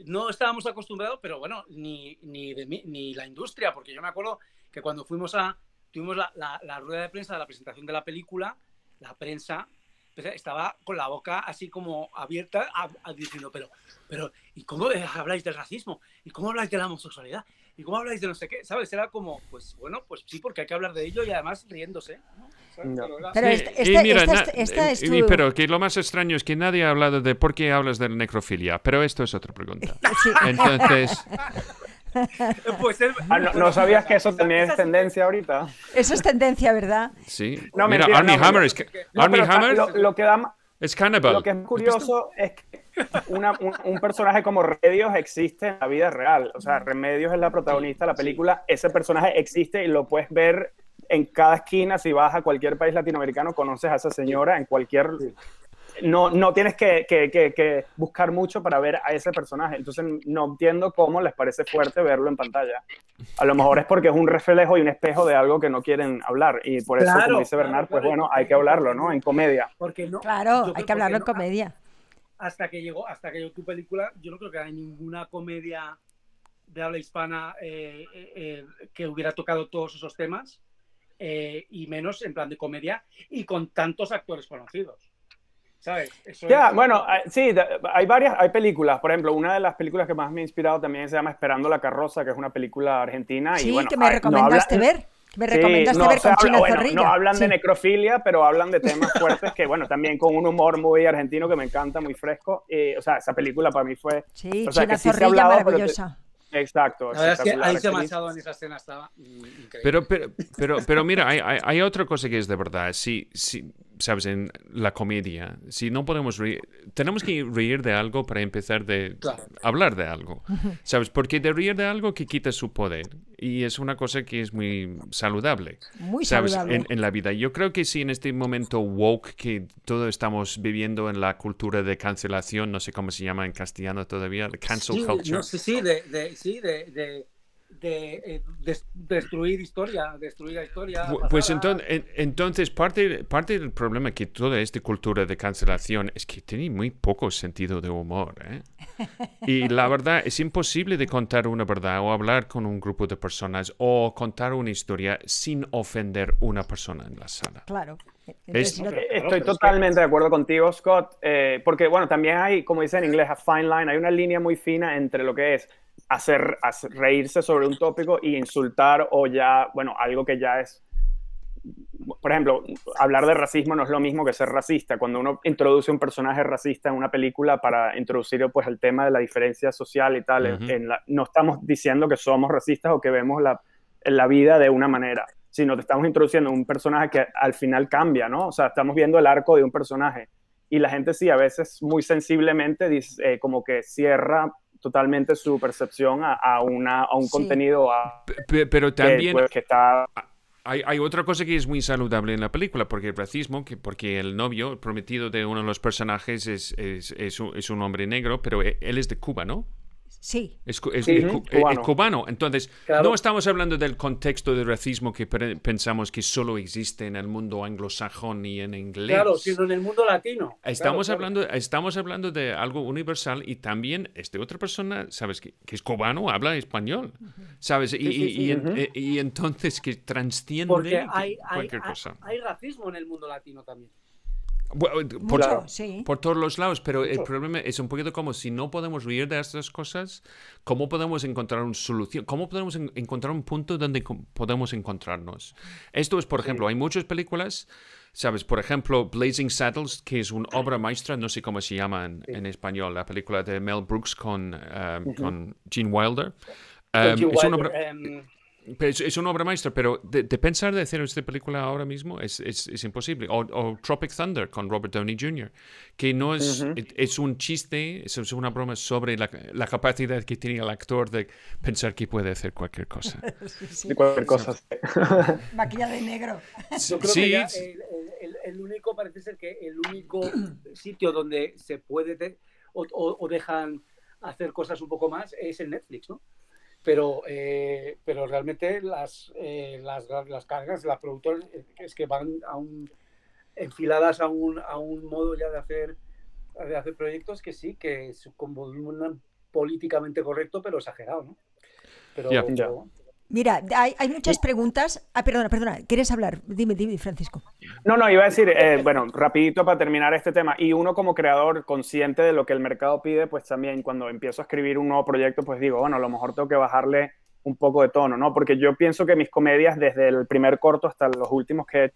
Speaker 4: no estábamos acostumbrados, pero bueno, ni, ni, de, ni la industria, porque yo me acuerdo que cuando fuimos a, tuvimos la, la, la rueda de prensa de la presentación de la película, la prensa pues, estaba con la boca así como abierta, diciendo, pero, pero, ¿y cómo habláis del racismo? ¿Y cómo habláis de la homosexualidad? ¿Y cómo habláis de no sé qué? ¿Sabes? Era como, pues bueno, pues sí, porque hay que hablar de ello y además riéndose.
Speaker 1: Pero esta, es
Speaker 2: Pero que lo más extraño es que nadie ha hablado de por qué hablas de necrofilia, pero esto es otra pregunta. Entonces...
Speaker 3: Pues ah, no, sabías que eso también es tendencia ahorita?
Speaker 1: Eso es tendencia, ¿verdad?
Speaker 2: Sí. No, Mira, Arnie Hammer es... Arnie Hammer
Speaker 3: lo, que da...
Speaker 2: Es cannibal.
Speaker 3: Lo que es curioso es que un, personaje como Remedios existe en la vida real. O sea, Remedios es la protagonista de la película. Ese personaje existe y lo puedes ver en cada esquina. Si vas a cualquier país latinoamericano, conoces a esa señora en cualquier no, no tienes que, que, que, buscar mucho para ver a ese personaje. Entonces no entiendo cómo les parece fuerte verlo en pantalla. A lo mejor es porque es un reflejo y un espejo de algo que no quieren hablar. Y por eso, como dice Bernard, pues bueno, hay que hablarlo, ¿no? En comedia.
Speaker 4: Porque no,
Speaker 1: claro, hay que hablarlo en comedia.
Speaker 4: Hasta que llegó, hasta que llegó tu película, yo no creo que haya ninguna comedia de habla hispana eh, eh, eh, que hubiera tocado todos esos temas. y menos en plan de comedia y con tantos actores conocidos. ¿Sabes?
Speaker 3: ya, bueno, eh, sí, hay varias, hay películas, por ejemplo, una de las películas que más me ha inspirado también se llama Esperando la carroza, que es una película argentina.
Speaker 1: Sí,
Speaker 3: y, bueno,
Speaker 1: que me recomendaste ver. me recomendaste ver con China Zorrilla.
Speaker 3: No hablan de necrofilia, pero hablan de temas fuertes que, bueno, también con un humor muy argentino que me encanta, muy fresco. Y, o sea, esa película para mí fue...
Speaker 1: Sí, China Zorrilla maravillosa.
Speaker 3: Exacto.
Speaker 4: La verdad es que ahí se en esa escena estaba increíble.
Speaker 2: Pero, pero, pero, pero mira, hay, hay, hay, otra cosa que es de verdad. Si, si, sabes, en la comedia, si no podemos reír, tenemos que reír de algo para empezar de hablar de algo, sabes, porque de reír de algo que quita su poder y es una cosa que es muy saludable,
Speaker 1: muy
Speaker 2: sabes,
Speaker 1: saludable.
Speaker 2: En, la vida. Yo creo que sí, en este momento woke que todos estamos viviendo en la cultura de cancelación, no sé cómo se llama en castellano todavía, de cancel culture.
Speaker 4: sí, sí, de, sí, de de eh, destruir historia, destruir la historia.
Speaker 2: Pues entonces, entonces parte, parte del problema que toda esta cultura de cancelación es que tiene muy poco sentido de humor. ¿eh? Y la verdad es imposible de contar una verdad o hablar con un grupo de personas o contar una historia sin ofender una persona en la sala.
Speaker 1: Claro.
Speaker 3: Estoy totalmente de acuerdo contigo, Scott, eh, porque bueno, también hay, como dice en inglés, a fine line, hay una línea muy fina entre lo que es hacer, reírse sobre un tópico y insultar o ya, bueno, algo que ya es, por ejemplo, hablar de racismo no es lo mismo que ser racista. Cuando uno introduce un personaje racista en una película para introducir pues el tema de la diferencia social y tal, no estamos diciendo que somos racistas o que vemos la, la vida de una manera, sino que estamos introduciendo un personaje que al final cambia, ¿no? O sea, estamos viendo el arco de un personaje y la gente sí, a veces muy sensiblemente dice, eh, como que cierra totalmente su percepción a, una, a un contenido
Speaker 2: pero también
Speaker 3: pues, que, está...
Speaker 2: Hay, hay, otra cosa que es muy saludable en la película, porque el racismo, que porque el novio, el prometido de uno de los personajes es, es, es, un, es un hombre negro, pero e, él es de Cuba, ¿no?
Speaker 1: Sí.
Speaker 2: Es, cubano. Entonces, no estamos hablando del contexto de racismo que pensamos que solo existe en el mundo anglosajón y en inglés.
Speaker 4: Claro, sino en el mundo latino.
Speaker 2: Estamos, hablando, estamos hablando de algo universal y también este otra persona, ¿sabes? Que, es cubano, habla español, ¿sabes? Y, y, entonces que trasciende cualquier cosa.
Speaker 4: Hay racismo en el mundo latino también
Speaker 2: por, todos los lados, pero el problema es un poquito como si no podemos huir de estas cosas, ¿cómo podemos encontrar una solución? ¿Cómo podemos encontrar un punto donde podemos encontrarnos? Esto es, por ejemplo, hay muchas películas, ¿sabes? Por ejemplo, Blazing Saddles, que es una obra maestra, no sé cómo se llama en, español, la película de Mel Brooks con, um, con Gene Wilder. Um, es una obra... Em, es, una obra maestra, pero de, pensar de hacer esta película ahora mismo es, es, imposible. O, Tropic Thunder con Robert Downey Jr., que no es, es un chiste, es una broma sobre la, la, capacidad que tiene el actor de pensar que puede hacer cualquier cosa.
Speaker 3: sí, Cualquier cosa.
Speaker 1: Maquilla de negro.
Speaker 4: Yo creo que el, el, único, parece ser que el único sitio donde se puede o, o dejan hacer cosas un poco más es el Netflix, ¿no? Pero, eh, pero realmente las, eh, las, las, cargas, las productores, es que van a un, enfiladas a un, a un modo ya de hacer, de hacer proyectos que sí, que es como un políticamente correcto, pero exagerado, ¿no? Pero,
Speaker 1: Mira, hay, hay, muchas preguntas. Ah, perdona, perdona. ¿Quieres hablar? Dime, dime, Francisco.
Speaker 3: No, no, iba a decir, eh, bueno, rapidito para terminar este tema. Y uno como creador consciente de lo que el mercado pide, pues también cuando empiezo a escribir un nuevo proyecto, pues digo, bueno, a lo mejor tengo que bajarle un poco de tono, ¿no? Porque yo pienso que mis comedias, desde el primer corto hasta los últimos que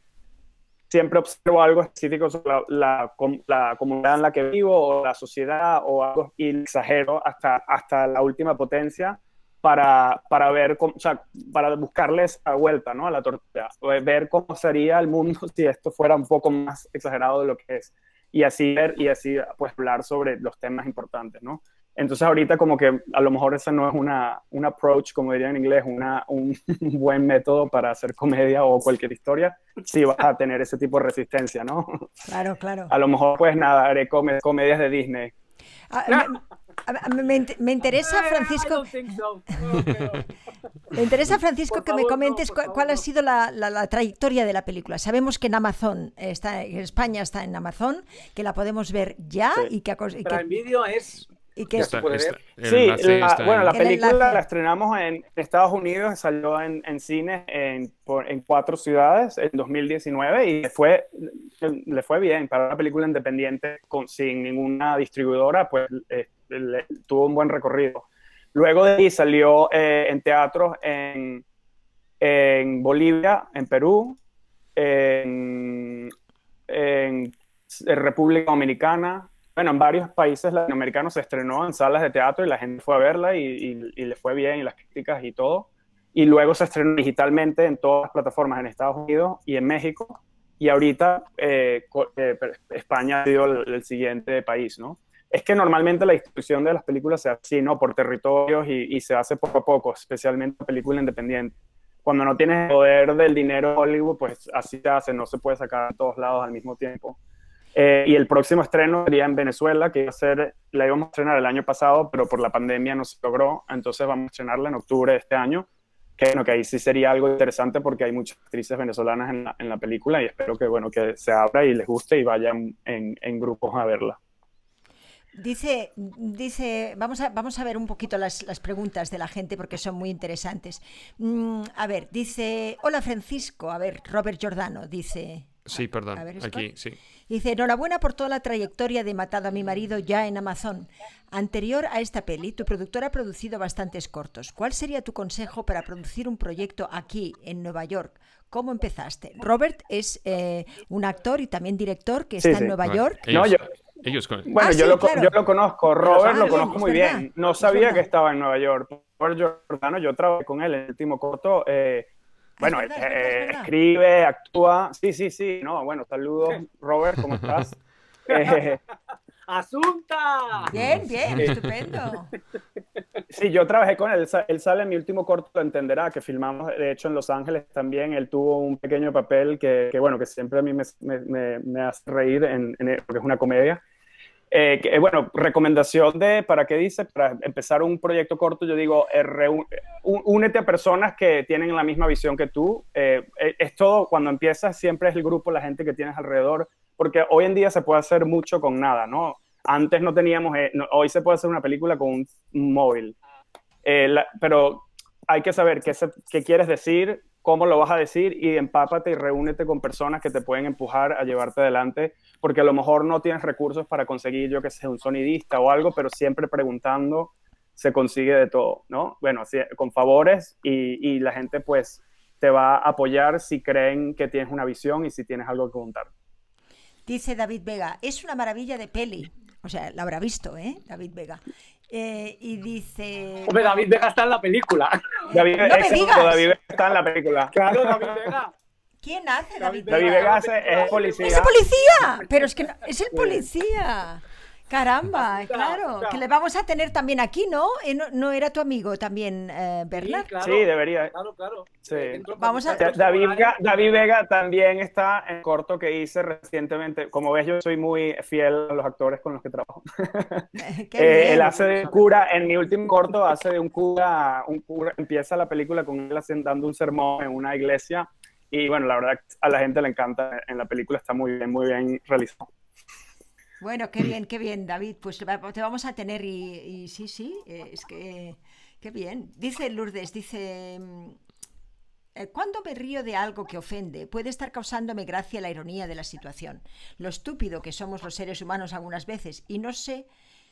Speaker 3: siempre observo algo específico sobre la, la, comunidad en la que vivo o la sociedad o algo y exagero hasta, hasta la última potencia para, para ver, cómo, o sea, para buscarles a vuelta, ¿no? A la tortilla, ver cómo sería el mundo si esto fuera un poco más exagerado de lo que es. Y así ver y así, pues, hablar sobre los temas importantes, ¿no? Entonces ahorita como que a lo mejor ese no es una, un approach, como diría en inglés, una, un buen método para hacer comedia o cualquier historia, si vas a tener ese tipo de resistencia, ¿no?
Speaker 1: Claro, claro.
Speaker 3: A lo mejor pues nada, haré comedias de Disney.
Speaker 1: Me, interesa, Francisco. me interesa, Francisco, que me comentes cuál ha sido la, trayectoria de la película. Sabemos que en Amazon, está, en España está en Amazon, que la podemos ver ya y que.
Speaker 4: Y que... vídeo es
Speaker 3: ¿Y qué sí, bueno, la película la estrenamos en Estados Unidos, salió en, en cines en, en, cuatro ciudades en 2019 y le fue, le fue bien. Para una película independiente con, sin ninguna distribuidora, pues eh, tuvo un buen recorrido. Luego de ahí salió eh, en teatros en, en, Bolivia, en Perú, en, en República Dominicana, bueno, en varios países latinoamericanos se estrenó en salas de teatro y la gente fue a verla y, le fue bien y las críticas y todo. Y luego se estrenó digitalmente en todas las plataformas en Estados Unidos y en México. Y ahorita eh, eh, España ha sido el, siguiente país, ¿no? Es que normalmente la distribución de las películas se hace así, ¿no? Por territorios y, se hace poco a poco, especialmente película independiente. Cuando no tienes el poder del dinero Hollywood, pues así se hace, no se puede sacar a todos lados al mismo tiempo. Eh, y el próximo estreno sería en Venezuela, que iba a ser, la íbamos a estrenar el año pasado, pero por la pandemia no se logró. Entonces vamos a estrenarla en octubre de este año. Que, bueno, que ahí sí sería algo interesante porque hay muchas actrices venezolanas en la, en la película y espero que, bueno, que se abra y les guste y vayan en, en grupos a verla.
Speaker 1: Dice, dice, vamos a, vamos a ver un poquito las, las preguntas de la gente porque son muy interesantes. Mm, a ver, dice, hola Francisco, a ver, Robert Giordano, dice.
Speaker 2: Sí, perdón, aquí, sí.
Speaker 1: Dice, enhorabuena por toda la trayectoria de Matado a mi marido ya en Amazon. Anterior a esta peli, tu productora ha producido bastantes cortos. ¿Cuál sería tu consejo para producir un proyecto aquí, en Nueva York? ¿Cómo empezaste? Robert es eh, un actor y también director que está en Nueva York.
Speaker 3: No, yo, bueno, ah, yo, lo, yo, lo, conozco, Robert lo conozco muy bien. No sabía que estaba en Nueva York. Robert Jordano, yo trabajé con él en el último corto. Eh, bueno, eh, escribe, actúa. Sí, sí, sí. No, bueno, saludos, Robert, ¿cómo estás?
Speaker 4: eh, ¡Asunta!
Speaker 1: Bien, bien, estupendo.
Speaker 3: Sí, yo trabajé con él. Él sale en mi último corto, lo entenderá, que filmamos, de hecho, en Los Ángeles también. Él tuvo un pequeño papel que, que bueno, que siempre a mí me, me, me hace reír, en, en, porque es una comedia. Eh, que, bueno, recomendación de, ¿para qué dice? Para empezar un proyecto corto, yo digo, eh, únete a personas que tienen la misma visión que tú. Eh, es todo, cuando empiezas, siempre es el grupo, la gente que tienes alrededor porque hoy en día se puede hacer mucho con nada, ¿no? Antes no teníamos, eh, hoy se puede hacer una película con un, móvil, eh, pero hay que saber qué, qué quieres decir, cómo lo vas a decir y empápate y reúnete con personas que te pueden empujar a llevarte adelante, porque a lo mejor no tienes recursos para conseguir, yo que sé, un sonidista o algo, pero siempre preguntando se consigue de todo, ¿no? Bueno, con favores y, y la gente pues te va a apoyar si creen que tienes una visión y si tienes algo que contar.
Speaker 1: Dice David Vega, es una maravilla de peli. O sea, la habrá visto, ¿eh? David Vega. Eh, y dice.
Speaker 4: Hombre, David Vega está en la película.
Speaker 3: David, no me digas. David Vega está en la película.
Speaker 4: Claro, David Vega.
Speaker 1: ¿Quién hace David,
Speaker 3: Vega? David Vega es, policía.
Speaker 1: ¡Es el policía! Pero es que no, es el policía. Caramba, claro, que le vamos a tener también aquí, ¿no? Eh, ¿No, era tu amigo también, eh, Bernard?
Speaker 3: Sí, debería.
Speaker 4: ¿eh? Claro, claro.
Speaker 3: Sí. Vamos a... David, Vega, David Vega también está en corto que hice recientemente. Como ves, yo soy muy fiel a los actores con los que trabajo. eh, él hace de cura, en mi último corto hace de un cura, un cura, empieza la película con él dando un sermón en una iglesia. Y bueno, la verdad a la gente le encanta. En la película está muy bien, muy bien realizado.
Speaker 1: Bueno, qué bien, qué bien, David. Pues te vamos a tener y, sí, sí, eh, es que qué bien. Dice Lourdes, dice, mm, eh, cuando me río de algo que ofende, puede estar causándome gracia la ironía de la situación, lo estúpido que somos los seres humanos algunas veces, y no sé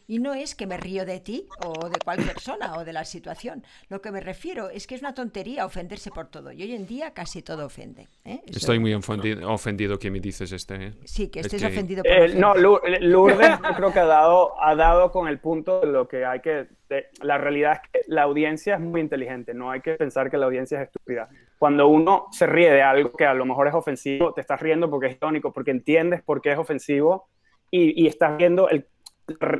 Speaker 1: y no es que me río de ti o de cualquier persona o de la situación. Lo que me refiero es que es una tontería ofenderse por todo. Y hoy en día casi todo ofende. ¿eh?
Speaker 2: Estoy muy ofendido, que me dices este. ¿eh?
Speaker 1: Sí, que estés ofendido
Speaker 3: por eh, No, Lourdes creo que ha dado, ha dado con el punto de lo que hay que... la realidad es que la audiencia es muy inteligente. No hay que pensar que la audiencia es estúpida. Cuando uno se ríe de algo que a lo mejor es ofensivo, te estás riendo porque es tónico, porque entiendes por qué es ofensivo y, y estás viendo el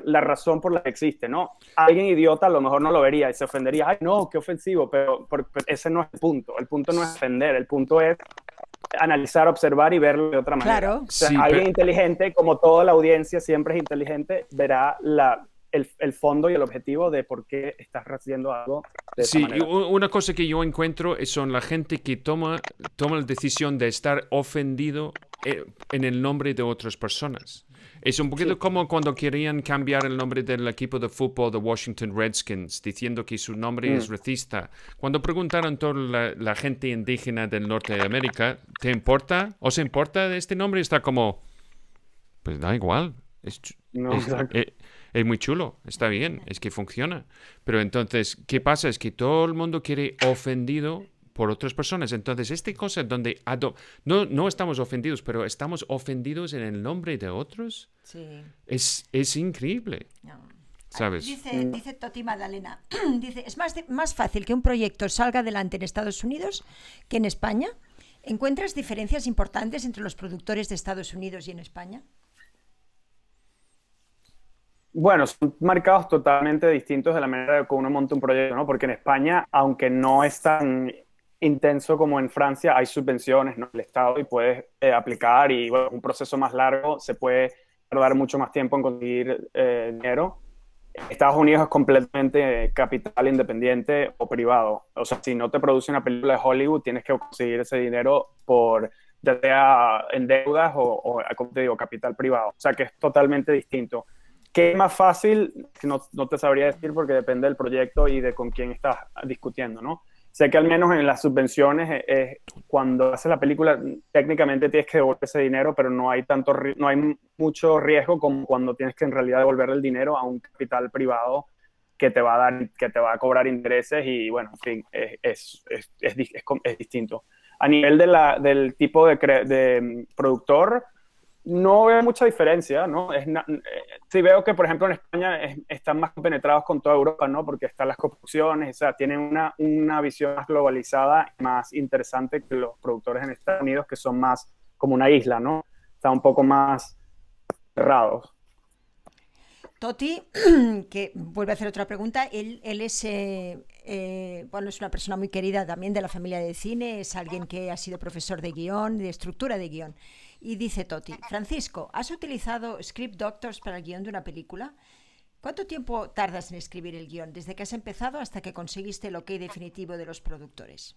Speaker 3: la razón por la que existe, ¿no? Alguien idiota a lo mejor no lo vería y se ofendería, ay, no, qué ofensivo, pero, ese no es el punto. El punto no es ofender, el punto es analizar, observar y verlo de otra manera.
Speaker 1: Claro.
Speaker 3: alguien inteligente, como toda la audiencia siempre es inteligente, verá la, el, el, fondo y el objetivo de por qué estás haciendo algo. De
Speaker 2: sí,
Speaker 3: manera.
Speaker 2: una cosa que yo encuentro son la gente que toma, toma la decisión de estar ofendido eh, en el nombre de otras personas. Es un poquito como cuando querían cambiar el nombre del equipo de fútbol de Washington Redskins, diciendo que su nombre mm. es racista. Cuando preguntaron a toda la, gente indígena del norte de América, ¿te importa? ¿Os importa este nombre? Está como, pues da igual. Es, eh, es muy chulo, está bien, es que funciona. Pero entonces, ¿qué pasa? Es que todo el mundo quiere ofendido por otras personas. Entonces, esta cosa donde no, no estamos ofendidos, pero estamos ofendidos en el nombre de otros,
Speaker 1: sí.
Speaker 2: es, es increíble. ¿Sabes?
Speaker 1: Dice, dice Toti Magdalena, dice, es más, más fácil que un proyecto salga adelante en Estados Unidos que en España. ¿Encuentras diferencias importantes entre los productores de Estados Unidos y en España?
Speaker 3: Bueno, son marcados totalmente distintos de la manera en que uno monta un proyecto, ¿no? Porque en España, aunque no es tan intenso como en Francia, hay subvenciones, ¿no? El Estado y puedes eh, aplicar y bueno, un proceso más largo se puede tardar mucho más tiempo en conseguir eh, dinero. Estados Unidos es completamente capital independiente o privado. O sea, si no te produce una película de Hollywood, tienes que conseguir ese dinero por, ya sea en deudas o, o como te digo, capital privado. O sea, que es totalmente distinto. ¿Qué es más fácil? No, no te sabría decir porque depende del proyecto y de con quién estás discutiendo, ¿no? Sé que al menos en las subvenciones, eh, cuando haces la película, técnicamente tienes que devolver ese dinero, pero no hay, tanto, no hay mucho riesgo como cuando tienes que en realidad devolver el dinero a un capital privado que te va a dar, que te va a cobrar intereses y bueno, en fin, es, es, es, es distinto. A nivel de la, del tipo de, de mm, productor, no veo mucha diferencia, ¿no? Es eh, sí veo que, por ejemplo, en España están más penetrados con toda Europa, ¿no? Porque están las coproducciones, o sea, tienen una, una visión más globalizada, más interesante que los productores en Estados Unidos, que son más como una isla, ¿no? Están un poco más cerrados.
Speaker 1: Toti, que vuelve a hacer otra pregunta, él, él es, eh, eh, bueno, es una persona muy querida también de la familia de cine, es alguien que ha sido profesor de guion, de estructura de guion. Y dice Toti, Francisco, ¿has utilizado Script Doctors para el guion de una película? ¿Cuánto tiempo tardas en escribir el guion, desde que has empezado hasta que conseguiste el ok definitivo de los productores?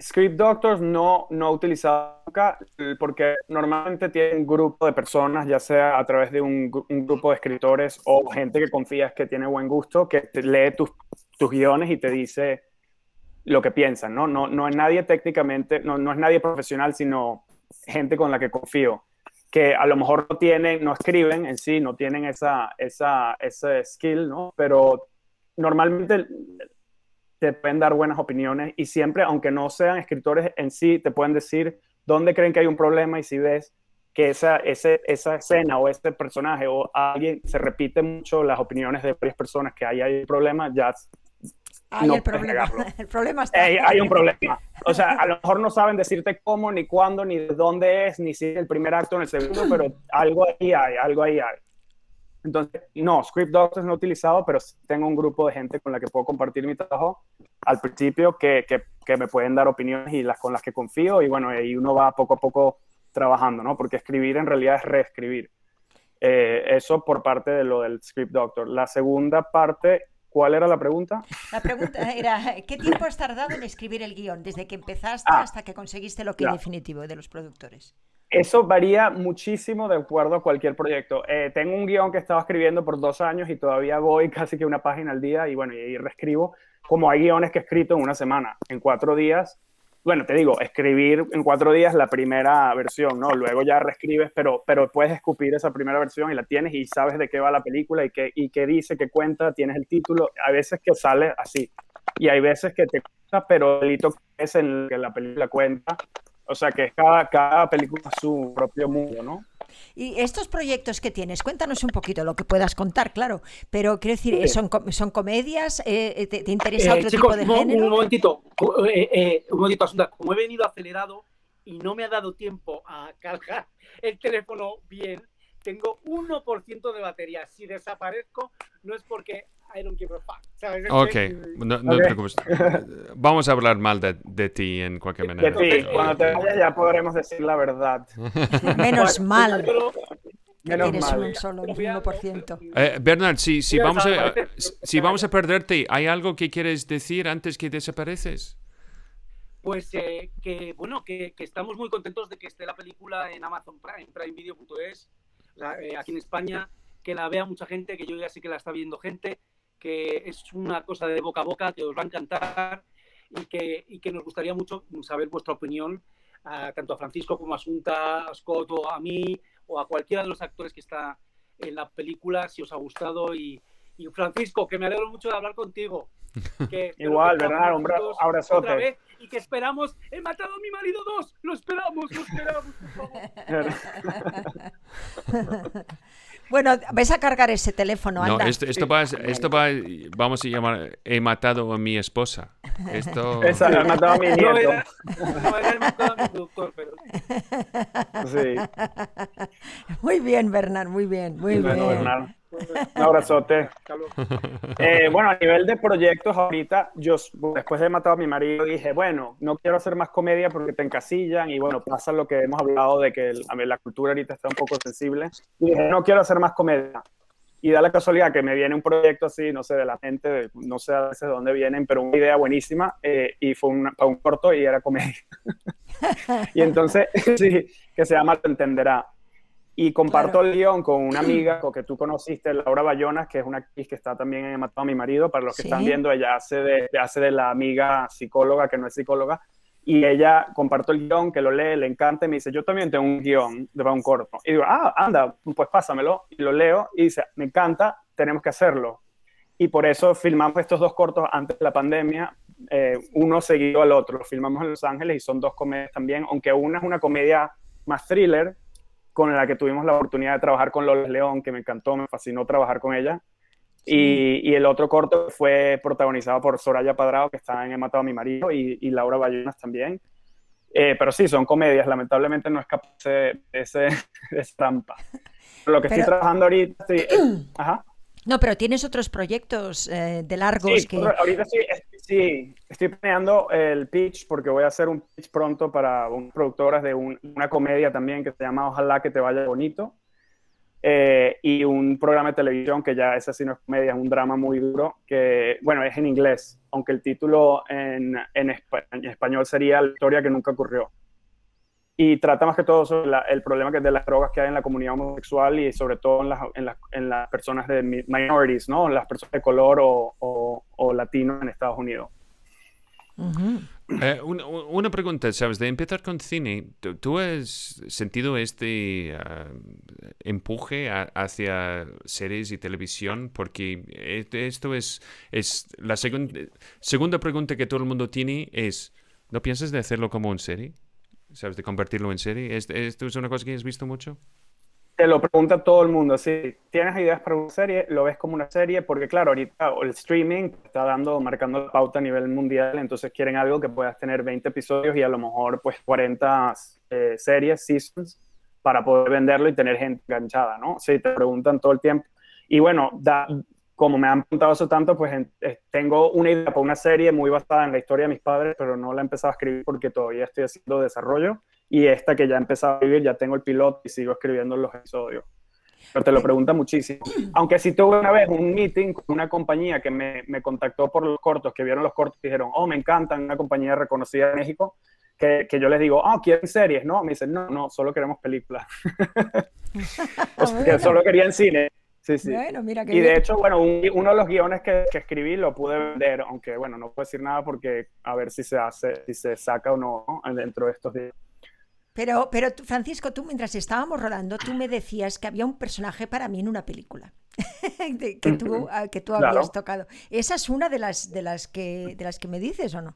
Speaker 3: Script Doctors no, no he utilizado nunca porque normalmente tiene un grupo de personas, ya sea a través de un, grupo de escritores o gente que confías que tiene buen gusto, que lee tus, tus guiones y te dice lo que piensan, ¿no? No, no es nadie técnicamente, no, no es nadie profesional, sino gente con la que confío, que a lo mejor no tienen, no escriben en sí, no tienen esa, esa, ese skill, ¿no? Pero normalmente te pueden dar buenas opiniones y siempre, aunque no sean escritores en sí, te pueden decir dónde creen que hay un problema y si ves que esa, ese, esa escena o ese personaje o alguien se repite mucho las opiniones de varias personas que ahí hay un problema, ya
Speaker 1: hay el problema. El problema está.
Speaker 3: hay un problema. O sea, a lo mejor no saben decirte cómo, ni cuándo, ni de dónde es, ni si es el primer acto o el segundo, pero algo ahí hay, algo ahí hay. Entonces, no, Script Doctors no he utilizado, pero tengo un grupo de gente con la que puedo compartir mi trabajo al principio que, que, que me pueden dar opiniones y las con las que confío y bueno, ahí uno va poco a poco trabajando, ¿no? Porque escribir en realidad es reescribir. Eh, eso por parte de lo del Script Doctor. La segunda parte ¿Cuál era la pregunta?
Speaker 1: La pregunta era, ¿qué tiempo has tardado en escribir el guion, desde que empezaste ah. hasta que conseguiste lo que es definitivo de los productores?
Speaker 3: Eso varía muchísimo de acuerdo a cualquier proyecto. Eh, tengo un guion que estaba escribiendo por dos años y todavía voy casi que una página al día y bueno, y reescribo, como hay guiones que he escrito en una semana, en cuatro días, bueno, te digo, escribir en cuatro días la primera versión, ¿no? Luego ya reescribes, pero, pero puedes escupir esa primera versión y la tienes y sabes de qué va la película y qué, y qué dice, qué cuenta, tienes el título. Hay veces que sale así y hay veces que te cuenta, pero el hito es en el que la película cuenta. O sea que cada, cada película es su propio mundo, ¿no?
Speaker 1: Y estos proyectos que tienes, cuéntanos un poquito lo que puedas contar, claro, pero quiero decir, ¿son, son comedias? Eh, eh, ¿te, interesa otro tipo de género?
Speaker 4: Un momentito, eh, un momentito, Asunta, como he venido acelerado y no me ha dado tiempo a cargar el teléfono bien, tengo 1% de batería. Si desaparezco, no es porque I don't give a fuck.
Speaker 2: Ok, no, te preocupes. Vamos a hablar mal de, de ti en cualquier manera.
Speaker 3: De ti, cuando te vayas ya podremos decir la verdad.
Speaker 1: Menos mal. Menos Tienes mal. un solo 1%.
Speaker 2: Eh, Bernard, si, si, vamos a, si vamos a perderte, ¿hay algo que quieres decir antes que desapareces?
Speaker 4: Pues eh, que, bueno, que, que, estamos muy contentos de que esté la película en Amazon Prime, primevideo.es, eh, aquí en España, que la vea mucha gente, que yo ya sé que la está viendo gente, que es una cosa de boca a boca que os va a encantar y que, y que nos gustaría mucho saber vuestra opinión, tanto a Francisco como a Asunta, a Scott o a mí o a cualquiera de los actores que está en la película, si os ha gustado. Y, y Francisco, que me alegro mucho de hablar contigo.
Speaker 3: Que Igual, ¿verdad? Un abrazote. Otra vez
Speaker 4: y que esperamos. He matado a mi marido dos. Lo esperamos, lo esperamos, por
Speaker 1: favor. Bueno, ves a cargar ese teléfono.
Speaker 2: No, esto, esto, va, esto va, vamos a llamar, he matado a mi esposa. Esto...
Speaker 3: Esa, he matado a mi nieto. No, era,
Speaker 4: no, era matado a mi pero...
Speaker 1: Sí. Muy bien, Bernard, muy bien, muy bien. Bernard.
Speaker 3: Un abrazote. Eh, bueno, a nivel de proyectos, ahorita, yo después de matar a mi marido dije, bueno, no quiero hacer más comedia porque te encasillan y bueno, pasa lo que hemos hablado de que la cultura ahorita está un poco sensible. Y dije, no quiero hacer más comedia. Y da la casualidad que me viene un proyecto así, no sé, de la mente, no sé a veces de dónde vienen, pero una idea buenísima eh, y fue un, un corto y era comedia. y entonces, sí, que se llama Te Entenderá. Y comparto el guion con una amiga con que tú conociste, Laura Bayonas, que es una actriz que está también en Matado a mi marido. Para los que están viendo, ella hace de, hace de la amiga psicóloga, que no es psicóloga. Y ella comparto el guion, que lo lee, le encanta, y me dice, yo también tengo un guion de un corto. Y digo, ah, anda, pues pásamelo. Y lo leo y dice, me encanta, tenemos que hacerlo. Y por eso filmamos estos dos cortos antes de la pandemia, eh, uno seguido al otro. Lo filmamos en Los Ángeles y son dos comedias también, aunque una es una comedia más thriller, con la que tuvimos la oportunidad de trabajar con Lola León, que me encantó, me fascinó trabajar con ella. Y, el otro corto fue protagonizado por Soraya Padrao, que está en He matado a mi marido, y, Laura Bayonas también. Eh, pero sí, son comedias, lamentablemente no es capaz de ese, trampa. Lo que estoy trabajando ahorita, sí, ajá.
Speaker 1: No, pero tienes otros proyectos eh, de largos
Speaker 3: sí, Ahorita sí, sí, estoy planeando el pitch porque voy a hacer un pitch pronto para unas productoras de una comedia también que se llama Ojalá que te vaya bonito. Eh, y un programa de televisión que ya ese sí no es comedia, es un drama muy duro, que, bueno, es en inglés, aunque el título en, en español sería La historia que nunca ocurrió y trata más que todo sobre el problema que de las drogas que hay en la comunidad homosexual y sobre todo en las, en en las personas de minorities, ¿no? Las personas de color o, o, latinos en Estados Unidos.
Speaker 2: Eh, una, pregunta, ¿sabes? De empezar con cine, ¿tú, has sentido este ah, empuje hacia series y televisión? Porque esto es, es la segunda pregunta que todo el mundo tiene es, ¿no piensas de hacerlo como una serie? ¿Sabes? De convertirlo en serie. ¿Esto es una cosa que has visto mucho?
Speaker 3: Te lo pregunta todo el mundo. Si tienes ideas para una serie, lo ves como una serie, porque claro, ahorita el streaming está dando, marcando la pauta a nivel mundial, entonces quieren algo que puedas tener 20 episodios y a lo mejor pues 40 eh, series, seasons, para poder venderlo y tener gente enganchada, ¿no? Sí, te preguntan todo el tiempo. Y bueno, da, como me han preguntado eso tanto, pues eh, tengo una idea para una serie muy basada en la historia de mis padres, pero no la he empezado a escribir porque todavía estoy haciendo desarrollo. Y esta que ya he empezado a vivir, ya tengo el piloto y sigo escribiendo los episodios. Pero te lo pregunta muchísimo. Aunque sí tuve una vez un meeting con una compañía que me, me contactó por los cortos, que vieron los cortos y dijeron, oh, me encantan, una compañía reconocida en México, que, que, yo les digo, oh, ¿quieren series? No, me dicen, no, no, solo queremos películas. o sea, que solo querían cine. Sí, sí. y de hecho, bueno, uno de los guiones que, que, escribí lo pude vender, aunque bueno, no puedo decir nada porque a ver si se hace, si se saca o no dentro de estos días.
Speaker 1: Pero, pero Francisco, tú mientras estábamos rodando, tú me decías que había un personaje para mí en una película que tú, ah, que tú habías tocado. ¿Esa es una de las, de las, que, de las que me dices o no?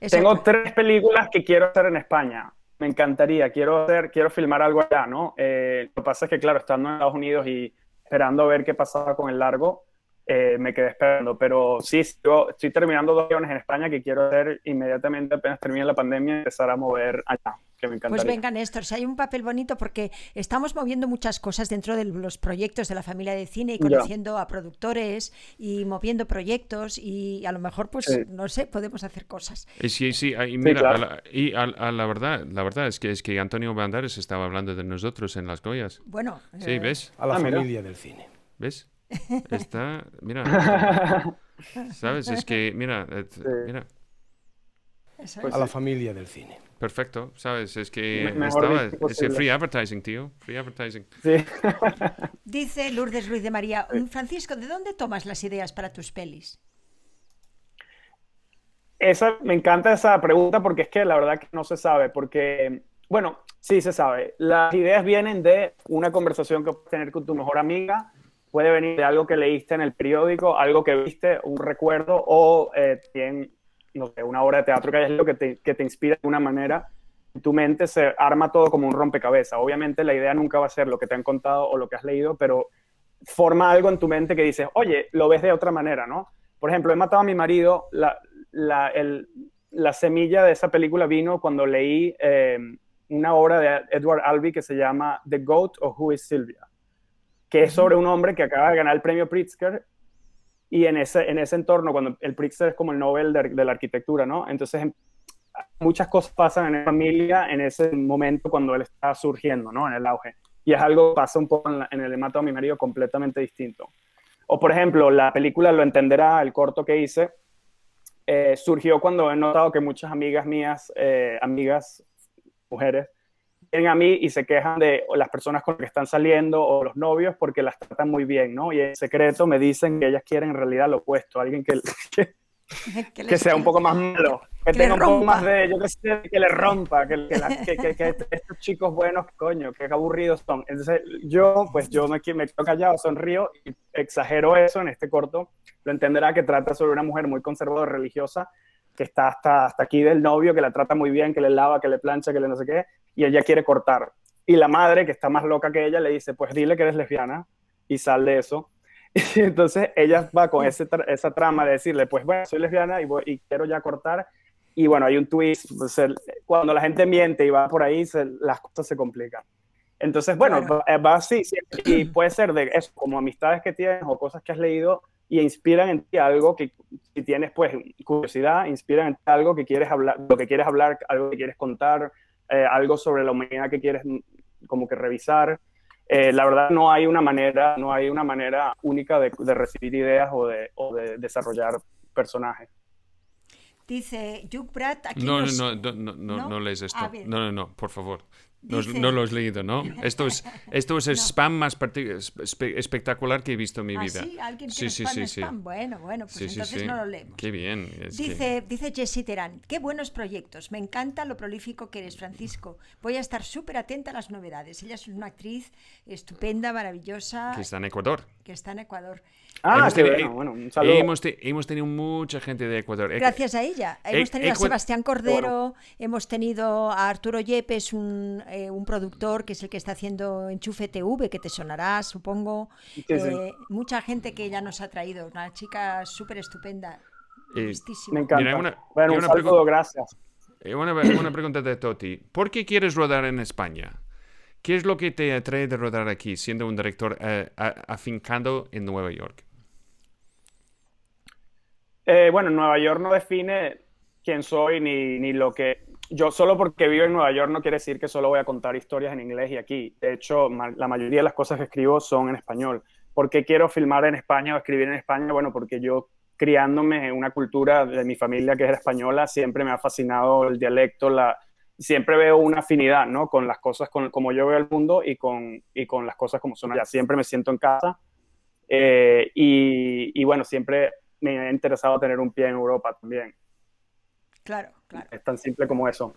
Speaker 3: Tengo tres películas que quiero hacer en España. Me encantaría, quiero hacer, quiero filmar algo allá, ¿no? Eh, lo que pasa es que, claro, estando en Estados Unidos y esperando a ver qué pasaba con el largo, eh, me quedé esperando. Pero sí, yo estoy terminando dos guiones en España que quiero hacer inmediatamente apenas termine la pandemia, empezar a mover allá. Que me
Speaker 1: pues venga, Néstor, si hay un papel bonito porque estamos moviendo muchas cosas dentro de los proyectos de la familia de cine y conociendo a productores y moviendo proyectos y a lo mejor, pues, no sé, podemos hacer cosas.
Speaker 2: Sí, sí, y mira, y a, la verdad, la verdad es que es que Antonio Bandares estaba hablando de nosotros en Las Goyas.
Speaker 1: Bueno.
Speaker 2: Sí, eh, ¿ves?
Speaker 5: A la ah, familia del cine.
Speaker 2: ¿Ves? Está, mira, ¿sabes? Es que, mira, mira.
Speaker 5: A la familia del cine.
Speaker 2: Perfecto, ¿sabes? Es que estaba, es free advertising, tío, free advertising.
Speaker 3: Sí.
Speaker 1: Dice Lourdes Ruiz de María, Francisco, ¿de dónde tomas las ideas para tus pelis?
Speaker 3: Esa, me encanta esa pregunta porque es que la verdad que no se sabe, porque, bueno, sí se sabe. Las ideas vienen de una conversación que puedes tener con tu mejor amiga, puede venir de algo que leíste en el periódico, algo que viste, un recuerdo o eh, no sé, una obra de teatro que hayas leído que te, que te inspira de una manera. Tu mente se arma todo como un rompecabezas. Obviamente la idea nunca va a ser lo que te han contado o lo que has leído, pero forma algo en tu mente que dices, oye, lo ves de otra manera, ¿no? Por ejemplo, he matado a mi marido, la, la, el, la semilla de esa película vino cuando leí eh, una obra de Edward Albee que se llama The Goat o Who is Sylvia que es sobre un hombre que acaba de ganar el premio Pritzker y en ese, en ese entorno, cuando el Pritzker es como el Nobel de, la arquitectura, ¿no? Entonces em, muchas cosas pasan en la familia en ese momento cuando él está surgiendo, ¿no? En el auge. Y es algo que pasa un poco en, el hemato mi marido completamente distinto. O por ejemplo, la película Lo Entenderá, el corto que hice, eh, surgió cuando he notado que muchas amigas mías, eh, amigas mujeres, vienen a mí y se quejan de las personas con las que están saliendo o los novios porque las tratan muy bien, ¿no? Y en secreto me dicen que ellas quieren en realidad lo opuesto, alguien que, que, sea un poco más malo, que, tenga un poco más de, yo que sé, que le rompa, que, estos chicos buenos, coño, que aburridos son. Entonces yo, pues yo me, me quedo callado, sonrío y exagero eso en este corto. Lo entenderá que trata sobre una mujer muy conservadora, religiosa, que está hasta, hasta aquí del novio, que la trata muy bien, que le lava, que le plancha, que le no sé qué, y ella quiere cortar. Y la madre, que está más loca que ella, le dice, pues dile que eres lesbiana y sal de eso. Y entonces ella va con ese esa trama de decirle, pues bueno, soy lesbiana y, y quiero ya cortar. Y bueno, hay un twist, pues, cuando la gente miente y va por ahí, las cosas se complican. Entonces, bueno, va, así, y puede ser de eso, como amistades que tienes o cosas que has leído y inspiran en ti algo que, si tienes pues curiosidad, inspiran en ti algo que quieres hablar, lo que quieres hablar, algo que quieres contar, eh, algo sobre la humanidad que quieres como que revisar. Eh, la verdad no hay una manera, no hay una manera única de, recibir ideas o de, o de, desarrollar personajes.
Speaker 1: Dice Hugh Pratt aquí
Speaker 2: no, no, no, no, no, no, lees esto. no, no, no, por favor. No, lo has leído, ¿no? Esto es, esto es el spam más espectacular que he visto en mi
Speaker 1: ¿Ah,
Speaker 2: vida.
Speaker 1: sí? ¿Alguien sí, sí, sí, spam? Bueno, bueno, pues entonces no lo leemos.
Speaker 2: Qué bien.
Speaker 1: dice, dice Jessie Terán, qué buenos proyectos. Me encanta lo prolífico que eres, Francisco. Voy a estar súper atenta a las novedades. Ella es una actriz estupenda, maravillosa.
Speaker 2: Que está en Ecuador.
Speaker 1: Que está en Ecuador.
Speaker 3: Ah, hemos, tenido, bueno, un saludo.
Speaker 2: Hemos, tenido mucha gente de Ecuador.
Speaker 1: Gracias a ella. Hemos tenido a Sebastián Cordero, hemos tenido a Arturo Yepes, un, eh, un, productor que es el que está haciendo Enchufe TV, que te sonará, supongo. Eh, mucha gente que ella nos ha traído. Una chica súper estupenda.
Speaker 3: Eh, me encanta. bueno, un saludo, gracias.
Speaker 2: Una, una pregunta de Toti. ¿Por qué quieres rodar en España? ¿Qué es lo que te atrae de rodar aquí, siendo un director afincado en Nueva York?
Speaker 3: Eh, bueno, Nueva York no define quién soy ni, ni, lo que... Yo solo porque vivo en Nueva York no quiere decir que solo voy a contar historias en inglés y aquí. De hecho, la mayoría de las cosas que escribo son en español. ¿Por qué quiero filmar en España o escribir en España? Bueno, porque yo criándome en una cultura de mi familia que es española, siempre me ha fascinado el dialecto, la, siempre veo una afinidad, ¿no? Con las cosas, con, como yo veo el mundo y con, y con las cosas como son allá. Siempre me siento en casa eh, y, y, bueno, siempre me ha interesado tener un pie en Europa también.
Speaker 1: Claro, claro.
Speaker 3: Es tan simple como eso.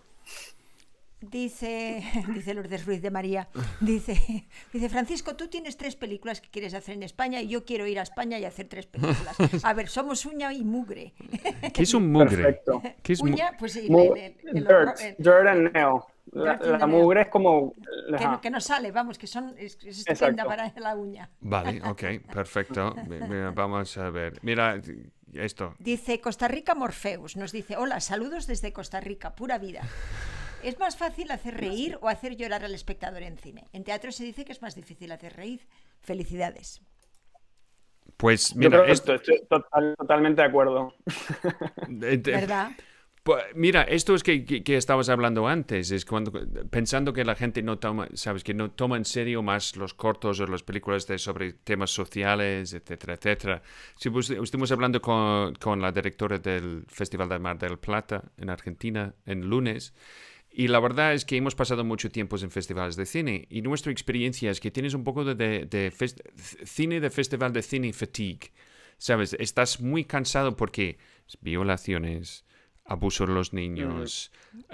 Speaker 1: Dice, dice Lourdes Ruiz de María, dice, dice Francisco, tú tienes tres películas que quieres hacer en España y yo quiero ir a España y hacer tres películas. A ver, somos uña y mugre.
Speaker 2: ¿Qué es un mugre?
Speaker 3: Perfecto.
Speaker 2: ¿Qué es
Speaker 1: uña? Pues sí,
Speaker 3: dirt, dirt and nail. La, mugre es como...
Speaker 1: Que no, sale, vamos, que son, es, estupenda para la uña.
Speaker 2: Vale, ok, perfecto. vamos a ver. Mira, esto.
Speaker 1: Dice Costa Rica Morpheus, nos dice, hola, saludos desde Costa Rica, pura vida. ¿Es más fácil hacer reír o hacer llorar al espectador en cine? En teatro se dice que es más difícil hacer reír. Felicidades.
Speaker 2: Pues mira,
Speaker 3: esto, estoy totalmente de acuerdo.
Speaker 1: ¿Verdad?
Speaker 2: Pues, mira, esto es que, que, estabas hablando antes, es cuando pensando que la gente no toma, sabes, que no toma en serio más los cortos o las películas de, sobre temas sociales, etcétera, etcétera. Si pues, estuvimos hablando con, con, la directora del Festival de Mar del Plata en Argentina en lunes y la verdad es que hemos pasado mucho tiempo en festivales de cine y nuestra experiencia es que tienes un poco de, de, cine de festival de cine fatigue. ¿Sabes? Estás muy cansado porque violaciones, abuso de los niños,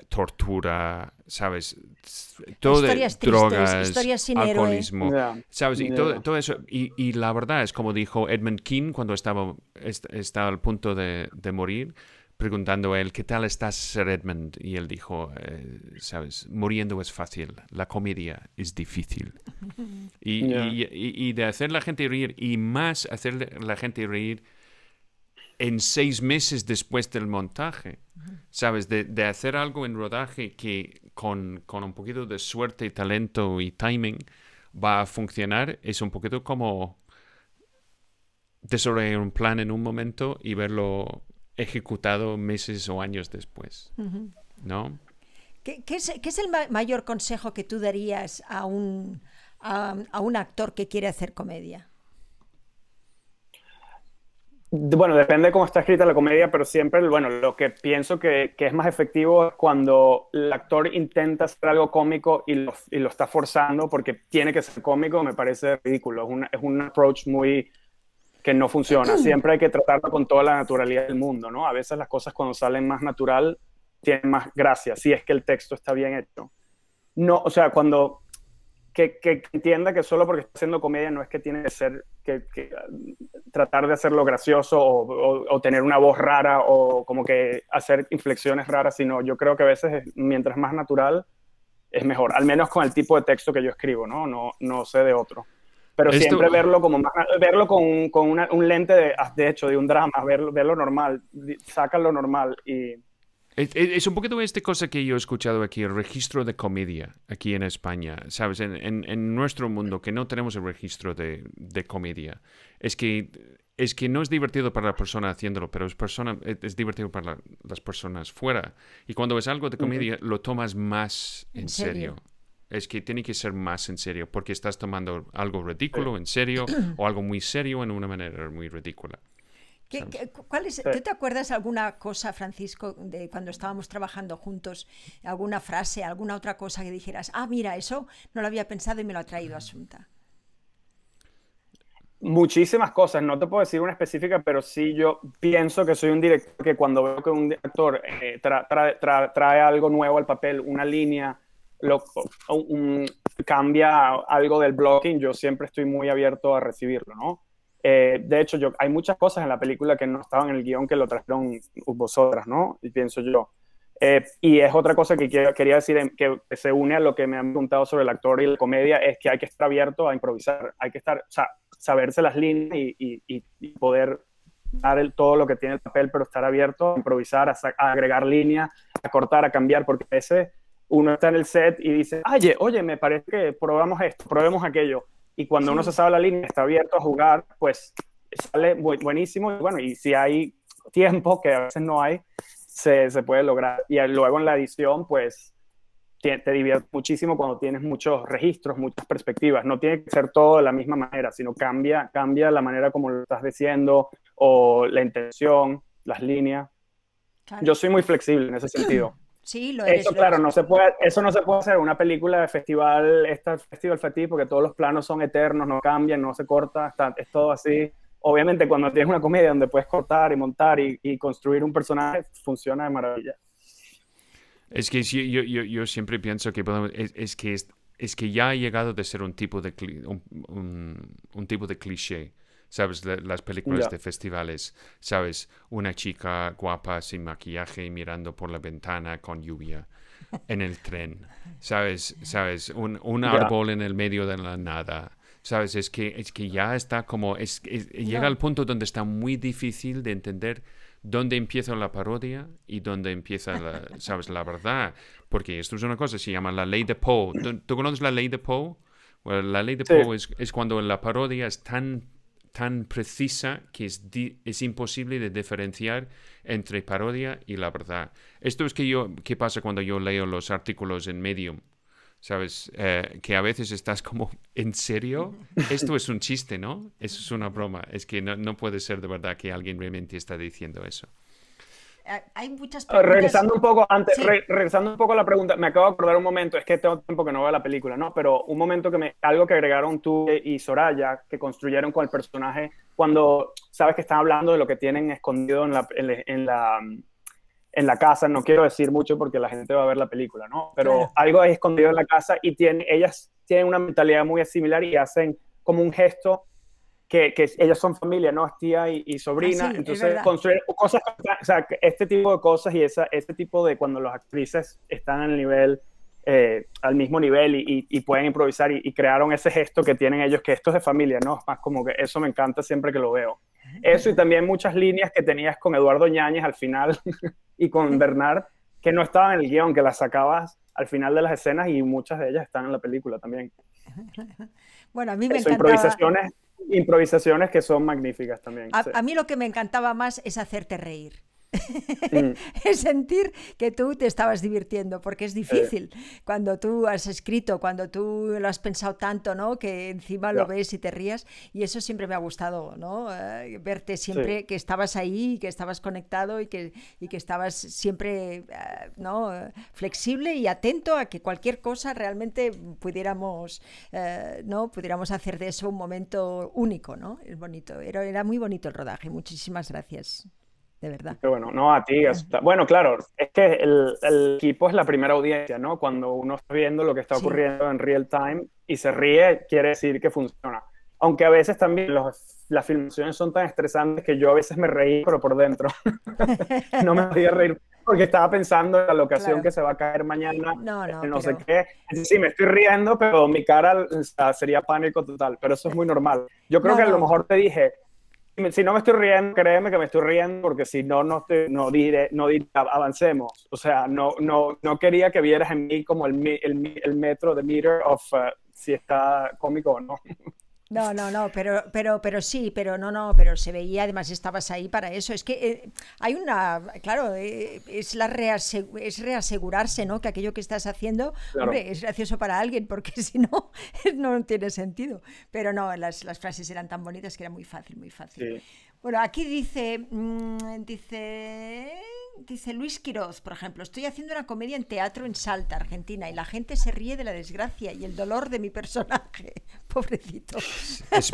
Speaker 2: tortura, ¿sabes?
Speaker 1: Todo historias drogas, historias
Speaker 2: alcoholismo, ¿sabes? Y todo, todo, eso. Y, y, la verdad es como dijo Edmund King cuando estaba, estaba al punto de, de morir preguntando a él, ¿qué tal estás, Sir Edmund? Y él dijo, eh, sabes, muriendo es fácil, la comedia es difícil. Y, y, de hacer la gente reír, y más hacer la gente reír en seis meses después del montaje, ¿sabes? De, de, hacer algo en rodaje que con, con un poquito de suerte, talento y timing va a funcionar es un poquito como desarrollar un plan en un momento y verlo ejecutado meses o años después. ¿No?
Speaker 1: ¿Qué, es, el mayor consejo que tú darías a un, a un actor que quiere hacer comedia?
Speaker 3: Bueno, depende de cómo está escrita la comedia, pero siempre, bueno, lo que pienso que, es más efectivo es cuando el actor intenta hacer algo cómico y lo, y lo está forzando porque tiene que ser cómico, me parece ridículo. Es, una, es un approach muy que no funciona. Siempre hay que tratarlo con toda la naturalidad del mundo, ¿no? A veces las cosas cuando salen más natural tienen más gracia, si es que el texto está bien hecho. No, o sea, cuando que, entienda que solo porque está haciendo comedia no es que tiene que ser, que, tratar de hacerlo gracioso o, tener una voz rara o como que hacer inflexiones raras, sino yo creo que a veces mientras más natural es mejor, al menos con el tipo de texto que yo escribo, ¿no? No, no sé de otro. Pero siempre verlo como verlo con, con un lente de, de hecho de un drama, verlo, verlo normal, saca lo normal y
Speaker 2: es, un poquito esta cosa que yo he escuchado aquí, el registro de comedia aquí en España, ¿sabes? En, en, nuestro mundo que no tenemos el registro de, de, comedia. Es que, es que no es divertido para la persona haciéndolo, pero es, persona, es divertido para las personas fuera. Y cuando ves algo de comedia, lo tomas más en, serio? Es que tiene que ser más en serio, porque estás tomando algo ridículo en serio o algo muy serio en una manera muy ridícula.
Speaker 1: ¿Qué, cuál es, ¿Tú te acuerdas alguna cosa, Francisco, de cuando estábamos trabajando juntos, alguna frase, alguna otra cosa que dijeras, ah, mira, eso no lo había pensado y me lo ha traído Asunta?
Speaker 3: Muchísimas cosas, no te puedo decir una específica, pero sí yo pienso que soy un director que cuando veo que un director eh, trae algo nuevo al papel, una línea, lo, cambia algo del blocking, yo siempre estoy muy abierto a recibirlo, ¿no? Eh, de hecho, yo, hay muchas cosas en la película que no estaban en el guion que lo trajeron vosotras, ¿no? Y pienso yo. Eh, y es otra cosa que quería decir que se une a lo que me han preguntado sobre el actor y la comedia, es que hay que estar abierto a improvisar, hay que estar, o sea, saberse las líneas y, poder dar el, todo lo que tiene el papel, pero estar abierto a improvisar, a, agregar líneas, a cortar, a cambiar, porque a veces uno está en el set y dice, oye, oye, me parece que probamos esto, probemos aquello y cuando uno se sabe la línea, está abierto a jugar, pues sale buenísimo. Y bueno, y si hay tiempo, que a veces no hay, se, se puede lograr. Y luego en la edición, pues te, te diviertes muchísimo cuando tienes muchos registros, muchas perspectivas. No tiene que ser todo de la misma manera, sino cambia, cambia la manera como lo estás diciendo o la intención, las líneas. Yo soy muy flexible en ese sentido.
Speaker 1: Sí, lo
Speaker 3: Eso, claro, no se puede, eso no se puede hacer una película de festival, esta festival festival, porque todos los planos son eternos, no cambian, no se corta, está, es todo así. Obviamente, cuando tienes una comedia donde puedes cortar y montar y, construir un personaje, funciona de maravilla.
Speaker 2: Es que yo, yo, yo siempre pienso que es, que es, que ya ha llegado de ser un tipo de, un, un tipo de cliché. ¿Sabes? las películas de festivales, ¿sabes? Una chica guapa sin maquillaje mirando por la ventana con lluvia en el tren, ¿sabes? ¿Sabes? Un, un árbol en el medio de la nada. ¿Sabes? Es que, es que ya está como... Es, Llega al punto donde está muy difícil de entender dónde empieza la parodia y dónde empieza, la, ¿sabes? La verdad. Porque esto es una cosa, se llama la ley de Poe. ¿Tú, conoces la ley de Poe? la ley de Poe es, es, cuando la parodia es tan tan precisa que es, es imposible de diferenciar entre parodia y la verdad. Esto es que yo, ¿qué pasa cuando yo leo los artículos en Medium? ¿Sabes? Eh, que a veces estás como, ¿en serio? Esto es un chiste, ¿no? Eso es una broma. Es que no, no puede ser de verdad que alguien realmente está diciendo eso.
Speaker 1: Hay muchas
Speaker 3: ah, preguntas. Regresando un poco, antes, regresando un poco a la pregunta, me acabo de acordar un momento, es que tengo tiempo que no veo la película, ¿no? Pero un momento que me, algo que agregaron tú y Soraya, que construyeron con el personaje, cuando sabes que están hablando de lo que tienen escondido en la, en, la, en la casa, no quiero decir mucho porque la gente va a ver la película, ¿no? Pero algo hay escondido en la casa y tienen, ellas tienen una mentalidad muy similar y hacen como un gesto que, que, ellas son familia, ¿no? Es tía y, sobrina. Ah, entonces, construir cosas, o sea, este tipo de cosas y esa, este tipo de cuando las actrices están al nivel, eh, al mismo nivel y, y, pueden improvisar y, crearon ese gesto que tienen ellos, que esto es de familia, ¿no? Más como que eso me encanta siempre que lo veo. Eso y también muchas líneas que tenías con Eduardo Ñáñez al final y con Bernard, que no estaban en el guion, que las sacabas al final de las escenas y muchas de ellas están en la película también.
Speaker 1: Bueno, a mí me
Speaker 3: Eso,
Speaker 1: encantaba...
Speaker 3: improvisaciones, improvisaciones que son magníficas también.
Speaker 1: A,
Speaker 3: sí.
Speaker 1: a mí lo que me encantaba más es hacerte reír. Es sentir que tú te estabas divirtiendo, porque es difícil cuando tú has escrito, cuando tú lo has pensado tanto, ¿no? Que encima lo ves y te rías, y eso siempre me ha gustado, ¿no? Eh, verte siempre
Speaker 3: Sí.
Speaker 1: que estabas ahí, que estabas conectado y que, y que estabas siempre, eh, ¿no? Eh, Flexible y atento a que cualquier cosa realmente pudiéramos, eh, ¿no? Pudiéramos hacer de eso un momento único, ¿no? Es bonito, era, era muy bonito el rodaje, muchísimas gracias, de verdad.
Speaker 3: Qué bueno, no a ti. está- Bueno, claro, es que el, el equipo es la primera audiencia, ¿no? Cuando uno está viendo lo que está
Speaker 1: Sí.
Speaker 3: ocurriendo en real time y se ríe, quiere decir que funciona. Aunque a veces también los- las filmaciones son tan estresantes que yo a veces me reí, pero por dentro. no me podía reír porque estaba pensando en la locación
Speaker 1: Claro.
Speaker 3: que se va a caer mañana,
Speaker 1: No, no,
Speaker 3: no sé
Speaker 1: pero-
Speaker 3: qué. Sí, me estoy riendo, pero mi cara o sea, sería pánico total, pero eso es muy normal. Yo creo
Speaker 1: No,
Speaker 3: que a lo
Speaker 1: no.
Speaker 3: mejor te dije, si no me estoy riendo, créeme que me estoy riendo porque si no, no, no diré, no diré, avancemos. O sea, no, no, no quería que vieras en mí como el, el, el metro de meter of uh, si está cómico o no.
Speaker 1: No, no, no, pero, pero, pero sí, pero no, no, pero se veía, además estabas ahí para eso. Es que eh, hay una, claro, eh, es la rease- es reasegurarse, ¿no? Que aquello que estás haciendo,
Speaker 3: Claro.
Speaker 1: hombre, es gracioso para alguien, porque si no, no tiene sentido. Pero no, las, las frases eran tan bonitas que era muy fácil, muy fácil.
Speaker 3: Sí.
Speaker 1: Bueno, aquí dice, mm, dice, dice Luis Quiroz, por ejemplo, estoy haciendo una comedia en teatro en Salta, Argentina, y la gente se ríe de la desgracia y el dolor de mi personaje. Pobrecito.
Speaker 2: Es-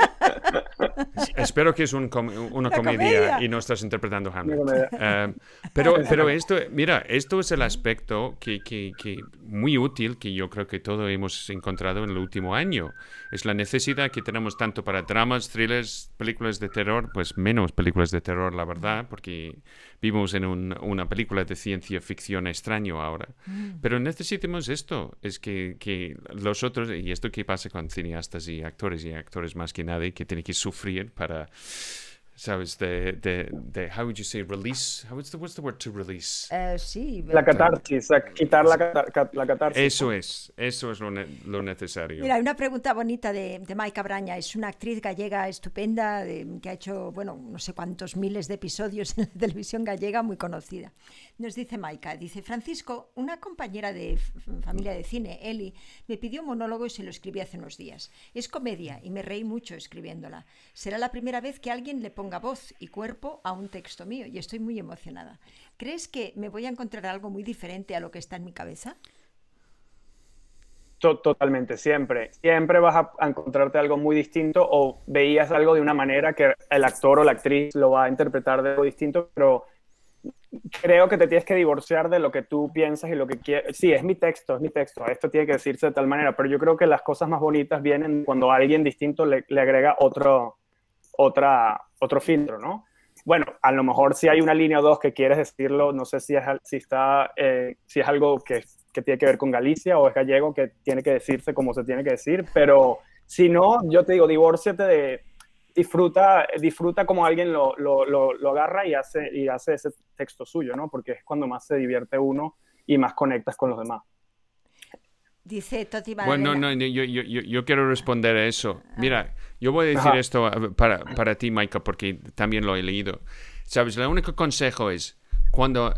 Speaker 2: espero que es un com- una comedia,
Speaker 1: comedia.
Speaker 2: y no estás interpretando Hamlet. Eh, pero, pero esto, mira, esto es el aspecto que, que- que muy útil que yo creo que todos hemos encontrado en el último año. Es la necesidad que tenemos tanto para dramas, thrillers, películas de terror, pues menos películas de terror, la verdad, porque vivimos en un- una película de ciencia ficción extraño ahora. Pero necesitamos esto, es que, que los otros, y esto que pasa con cineastas y actores y actores más que nadie, que tienen que sufrir para, ¿sabes? De, de, de how would you say, release? How, what's, the, what's the word to release?
Speaker 1: Eh, sí,
Speaker 3: La catarsis, quitar la, cata- ca- la catarsis.
Speaker 2: Eso es, eso es lo, ne- lo necesario.
Speaker 1: Mira, hay una pregunta bonita de, de Maika Braña. Es una actriz gallega estupenda de- que ha hecho, bueno, no sé cuántos miles de episodios en la televisión gallega, muy conocida. Nos dice Maika, dice, Francisco, una compañera de familia de cine, Eli, me pidió un monólogo y se lo escribí hace unos días. Es comedia y me reí mucho escribiéndola. Será la primera vez que alguien le ponga voz y cuerpo a un texto mío y estoy muy emocionada. ¿Crees que me voy a encontrar algo muy diferente a lo que está en mi cabeza?
Speaker 3: To- Totalmente, siempre. Siempre vas a encontrarte algo muy distinto o veías algo de una manera que el actor o la actriz lo va a interpretar de algo distinto, pero creo que te tienes que divorciar de lo que tú piensas y lo que quieres. Sí, es mi texto, es mi texto, esto tiene que decirse de tal manera, pero yo creo que las cosas más bonitas vienen cuando alguien distinto le, le agrega otro, otra, otro filtro, ¿no? Bueno, a lo mejor si hay una línea o dos que quieres decirlo, no sé si es, si está, eh, si es algo que, que tiene que ver con Galicia o es gallego que tiene que decirse como se tiene que decir, pero si no, yo te digo, divórciate de, disfruta, disfruta como alguien lo, lo, lo, lo agarra y hace, y hace ese texto suyo, ¿no? Porque es cuando más se divierte uno y más conectas con los demás.
Speaker 1: Dice Toti
Speaker 2: Bueno, no, yo, yo, yo, quiero responder a eso. Mira, yo voy a decir
Speaker 3: Ajá.
Speaker 2: esto para, para ti, Maika, porque también lo he leído. Sabes, el único consejo es cuando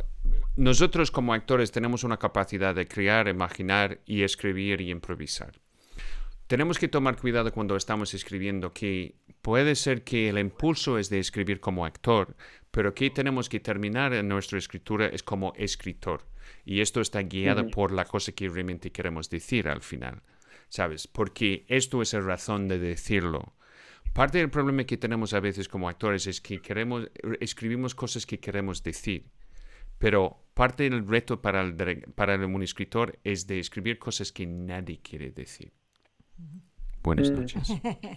Speaker 2: nosotros como actores tenemos una capacidad de crear, imaginar y escribir y improvisar. Tenemos que tomar cuidado cuando estamos escribiendo que puede ser que el impulso es de escribir como actor, pero que tenemos que terminar en nuestra escritura es como escritor. Y esto está guiado por la cosa que realmente queremos decir al final, ¿sabes? Porque esto es la razón de decirlo. Parte del problema que tenemos a veces como actores es que queremos, escribimos cosas que queremos decir, pero parte del reto para, el, para un escritor es de escribir cosas que nadie quiere decir. Buenas
Speaker 3: Mm.
Speaker 2: noches. Entonces-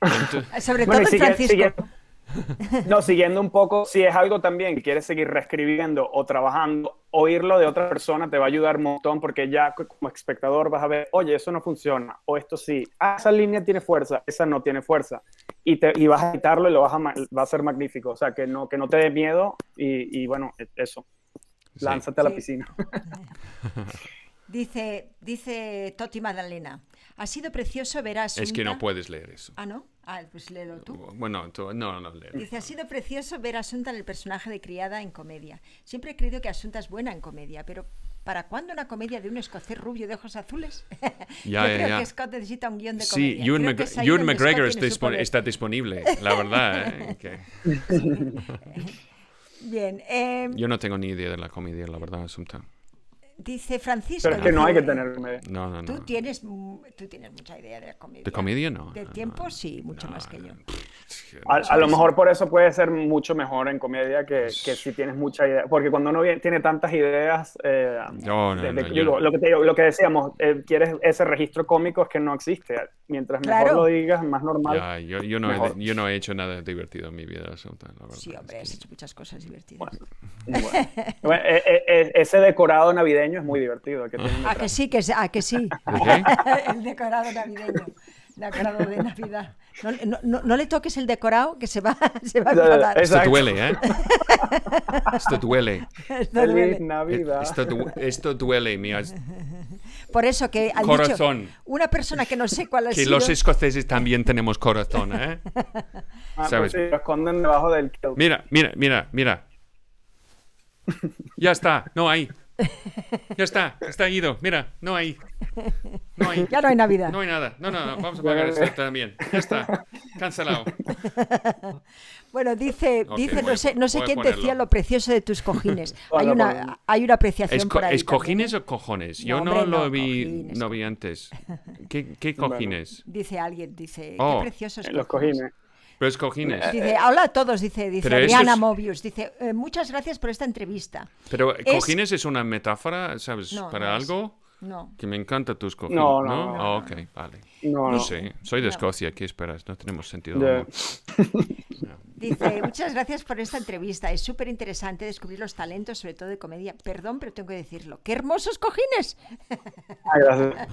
Speaker 1: Sobre
Speaker 3: Bueno,
Speaker 1: todo en
Speaker 3: sigue-
Speaker 1: Francisco.
Speaker 3: siguiendo- no, siguiendo un poco, si es algo también que quieres seguir reescribiendo o trabajando, oírlo de otra persona te va a ayudar un montón porque ya co- como espectador vas a ver, oye, eso no funciona, o esto sí, ah, esa línea tiene fuerza, esa no tiene fuerza, y, te, y vas a quitarlo y lo vas a, va a ser magnífico, o sea, que no, que no te dé miedo y, y bueno, e- eso,
Speaker 2: Sí.
Speaker 3: lánzate a la
Speaker 1: Sí.
Speaker 3: piscina.
Speaker 1: Dice, dice Toti Magdalena, ha sido precioso ver a Asunta...
Speaker 2: Es que no puedes leer eso.
Speaker 1: Ah, ¿no? Ah, pues léelo tú.
Speaker 2: Bueno, tú, no, no, léelo.
Speaker 1: Dice, ha sido precioso ver a Asunta en el personaje de criada en comedia. Siempre he creído que Asunta es buena en comedia, pero ¿para cuándo una comedia de un escocés rubio de ojos azules?
Speaker 2: Ya,
Speaker 1: Yo
Speaker 2: ya,
Speaker 1: creo
Speaker 2: ya.
Speaker 1: que Scott necesita un guion de
Speaker 2: Sí,
Speaker 1: comedia.
Speaker 2: Ewan,
Speaker 1: ahí
Speaker 2: Ewan
Speaker 1: donde
Speaker 2: McGregor está, disponible, la verdad. ¿eh? Que
Speaker 1: Bien, eh,
Speaker 2: yo no tengo ni idea de la comedia, la verdad, Asunta.
Speaker 1: Dice Francisco...
Speaker 3: Pero es que no hay que tener comedia.
Speaker 2: No, no, no.
Speaker 1: Tú tienes, tú tienes mucha idea de la comedia.
Speaker 2: ¿De comedia no?
Speaker 1: De
Speaker 2: no,
Speaker 1: tiempo
Speaker 2: no.
Speaker 1: sí, mucho
Speaker 2: No,
Speaker 1: más que yo.
Speaker 3: A, a lo mejor por eso puede ser mucho mejor en comedia que, que si tienes mucha idea. Porque cuando uno tiene tantas ideas, eh,
Speaker 2: No, no,
Speaker 3: de- de-
Speaker 2: no, yo no.
Speaker 3: lo, que te digo- lo que decíamos, eh, quieres ese registro cómico es que no existe. Mientras mejor
Speaker 1: Claro.
Speaker 3: lo digas, más normal.
Speaker 2: Ya, yo, yo, no he,
Speaker 3: Mejor.
Speaker 2: yo no he hecho nada divertido en mi vida, la verdad.
Speaker 1: Sí, hombre, has hecho muchas cosas divertidas.
Speaker 3: Bueno, Bueno, eh, eh, eh, ese decorado navideño es muy divertido. Que tienen
Speaker 1: Ah,
Speaker 3: detrás.
Speaker 1: que sí, que, sí, ah, que sí.
Speaker 2: ¿El
Speaker 1: decorado navideño. Decorado de Navidad. No, no- no- no le toques el decorado que se va, se va a enfadar.
Speaker 2: Esto duele, ¿eh? Esto duele.
Speaker 1: Esto
Speaker 3: Feliz
Speaker 1: duele.
Speaker 3: Navidad.
Speaker 2: Esto, du- esto duele, mía.
Speaker 1: Por eso que al
Speaker 2: Corazón.
Speaker 1: dicho una persona que no sé cuál ha
Speaker 2: Que
Speaker 1: sido.
Speaker 2: los escoceses también tenemos corazón, ¿eh?
Speaker 3: Ah,
Speaker 2: ¿sabes?
Speaker 3: pues sí, lo esconden debajo del kilt.
Speaker 2: Mira, mira, mira, mira. Ya está, no hay. Ya está, está ido. Mira, no hay. No hay.
Speaker 1: Ya no hay Navidad.
Speaker 2: No hay nada. No, no, no. Vamos a pagar esto también. Ya está. Cancelado.
Speaker 1: Bueno, dice,
Speaker 2: Ok,
Speaker 1: dice no sé, no sé quién
Speaker 2: ponerlo.
Speaker 1: decía lo precioso de tus cojines. hay, una, hay una apreciación
Speaker 2: ¿Es, co-
Speaker 1: por ahí.
Speaker 2: es cojines o cojones? Yo
Speaker 1: No,
Speaker 2: no,
Speaker 1: hombre,
Speaker 2: lo
Speaker 1: no,
Speaker 2: vi,
Speaker 1: cojines,
Speaker 2: no vi antes. ¿Qué, qué cojines?
Speaker 1: también. Dice alguien, dice,
Speaker 2: Oh.
Speaker 1: qué preciosos
Speaker 3: Los cojines.
Speaker 2: Pero es cojines.
Speaker 1: Dice, hola a todos, dice, dice
Speaker 2: eso
Speaker 1: Adriana
Speaker 2: es-
Speaker 1: Mobius. Dice, "Eh, muchas gracias por esta entrevista.
Speaker 2: Pero
Speaker 1: es-
Speaker 2: cojines es una metáfora, ¿sabes?
Speaker 1: No,
Speaker 2: Para
Speaker 1: no es. No.
Speaker 2: que me encanta tus cojines.
Speaker 3: No,
Speaker 2: No,
Speaker 3: no, no,
Speaker 2: Ah, ok, vale.
Speaker 3: No,
Speaker 2: No
Speaker 3: no.
Speaker 2: sé, soy de. Escocia, ¿qué esperas? No tenemos sentido.
Speaker 1: Dice, muchas gracias por esta entrevista. Es súper interesante descubrir los talentos, sobre todo de comedia. Perdón, pero tengo que decirlo. ¡Qué hermosos cojines!
Speaker 3: Ah, gracias.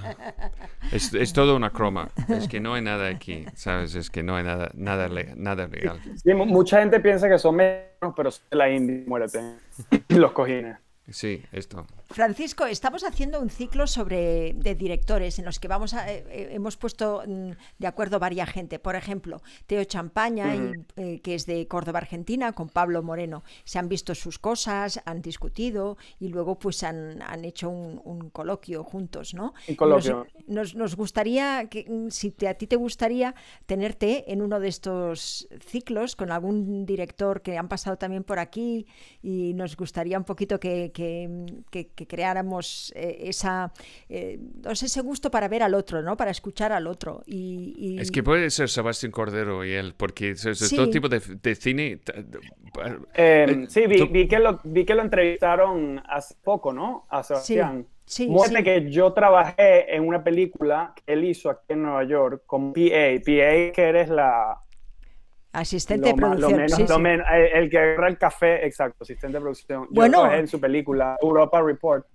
Speaker 2: Es, es todo una croma. Es que no hay nada aquí, ¿sabes? Es que no hay nada, nada, le- nada real.
Speaker 3: Sí, mu- mucha gente piensa que son mexicanos, pero son de la India, muérete. Los cojines.
Speaker 2: Sí, esto.
Speaker 1: Francisco, estamos haciendo un ciclo sobre de directores en los que vamos a, eh, eh, hemos puesto mm, de acuerdo varias gente. Por ejemplo, Teo Champaña, y, eh, que es de Córdoba, Argentina, con Pablo Moreno. Se han visto sus cosas, han discutido y luego pues han, han hecho un, un coloquio juntos, ¿no?
Speaker 3: Un coloquio.
Speaker 1: Nos, nos gustaría, que, mm, si te- a ti te gustaría, tenerte en uno de estos ciclos con algún director que han pasado también por aquí y nos gustaría un poquito que, que- que- que creáramos eh, esa, eh, no sé, ese gusto para ver al otro, ¿no? Para escuchar al otro. Y, y-
Speaker 2: Es que puede ser Sebastián Cordero y él, porque es, es
Speaker 1: Sí.
Speaker 2: todo tipo de, de cine. t-
Speaker 3: Eh, sí, vi, vi que lo, vi que lo entrevistaron hace poco, ¿no? A Sebastián.
Speaker 1: sí,
Speaker 3: Muéstrate
Speaker 1: sí.
Speaker 3: que yo trabajé en una película que él hizo aquí en Nueva York con PA. PA que eres la...
Speaker 1: asistente de
Speaker 3: lo
Speaker 1: producción.
Speaker 3: menos-
Speaker 1: sí,
Speaker 3: lo
Speaker 1: sí.
Speaker 3: men- el, que agarra el café, exacto, asistente de producción.
Speaker 1: Bueno.
Speaker 3: en su película Europa Report.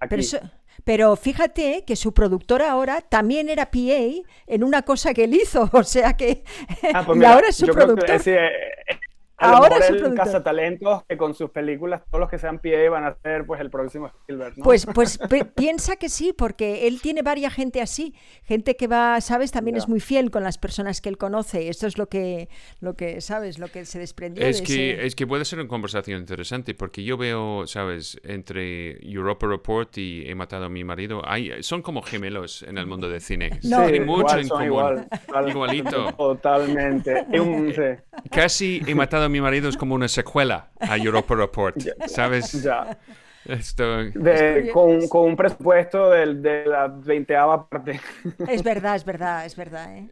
Speaker 3: Aquí.
Speaker 1: Pero, eso- pero fíjate que su productora ahora también era PA en una cosa que él hizo, o sea que
Speaker 3: Ah, pues mira,
Speaker 1: ahora es su
Speaker 3: que,
Speaker 1: productor.
Speaker 3: sí, eh, eh, a lo
Speaker 1: Ahora
Speaker 3: mejor
Speaker 1: es su
Speaker 3: él
Speaker 1: productor.
Speaker 3: caza talentos que con sus películas, todos los que sean PA van a ser pues el próximo Spielberg, ¿no?
Speaker 1: Pues, pues pi- piensa que sí, porque él tiene varias gente así, gente que va, sabes, también
Speaker 3: Ya.
Speaker 1: es muy fiel con las personas que él conoce. Esto es lo que, lo que sabes, lo que se desprendió
Speaker 2: Es
Speaker 1: de
Speaker 2: que,
Speaker 1: ese-
Speaker 2: es que puede ser una conversación interesante, porque yo veo, ¿sabes? Entre Europa Report y He matado a mi marido, hay, son como gemelos en el mundo del cine.
Speaker 1: No.
Speaker 2: Tienen mucho
Speaker 3: igual,
Speaker 2: en
Speaker 3: son
Speaker 2: común.
Speaker 3: igual,
Speaker 2: Igualito.
Speaker 3: Totalmente. Sí,
Speaker 2: Casi He matado a mi marido es como una secuela a Europa Report, ¿sabes?
Speaker 3: ya.
Speaker 2: Esto,
Speaker 3: De- con, con un presupuesto del- de, la veinteava parte.
Speaker 1: Es verdad, es verdad, es verdad. ¿eh?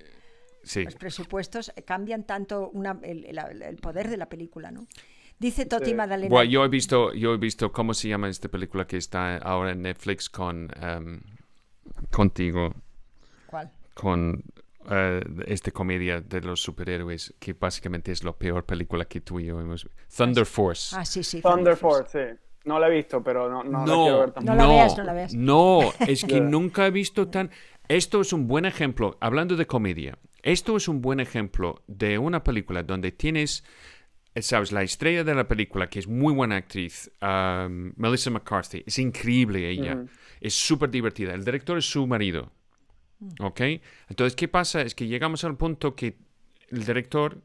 Speaker 2: sí.
Speaker 1: Los presupuestos cambian tanto una- el, el- el poder de la película, ¿no? Dice Toti
Speaker 3: Sí.
Speaker 1: Madalena.
Speaker 2: Bueno, yo he visto, yo he visto cómo se llama esta película que está ahora en Netflix con em, contigo,
Speaker 1: ¿Cuál?
Speaker 2: con eh, esta comedia de los superhéroes que básicamente es la peor película que tú y yo hemos visto. Thunder Force.
Speaker 1: Ah, sí, sí.
Speaker 3: Thunder Force, sí. No la he visto, pero no, no, la quiero ver tampoco.
Speaker 1: No la veas, no la veas.
Speaker 2: no, es que nunca he visto tan... Esto es un buen ejemplo, hablando de comedia, esto es un buen ejemplo de una película donde tienes sabes, la estrella de la película, que es muy buena actriz, um, Melissa McCarthy, es increíble ella, es súper divertida. El director es su marido, mm. ¿Ok? Entonces, ¿qué pasa? Es que llegamos al punto que el director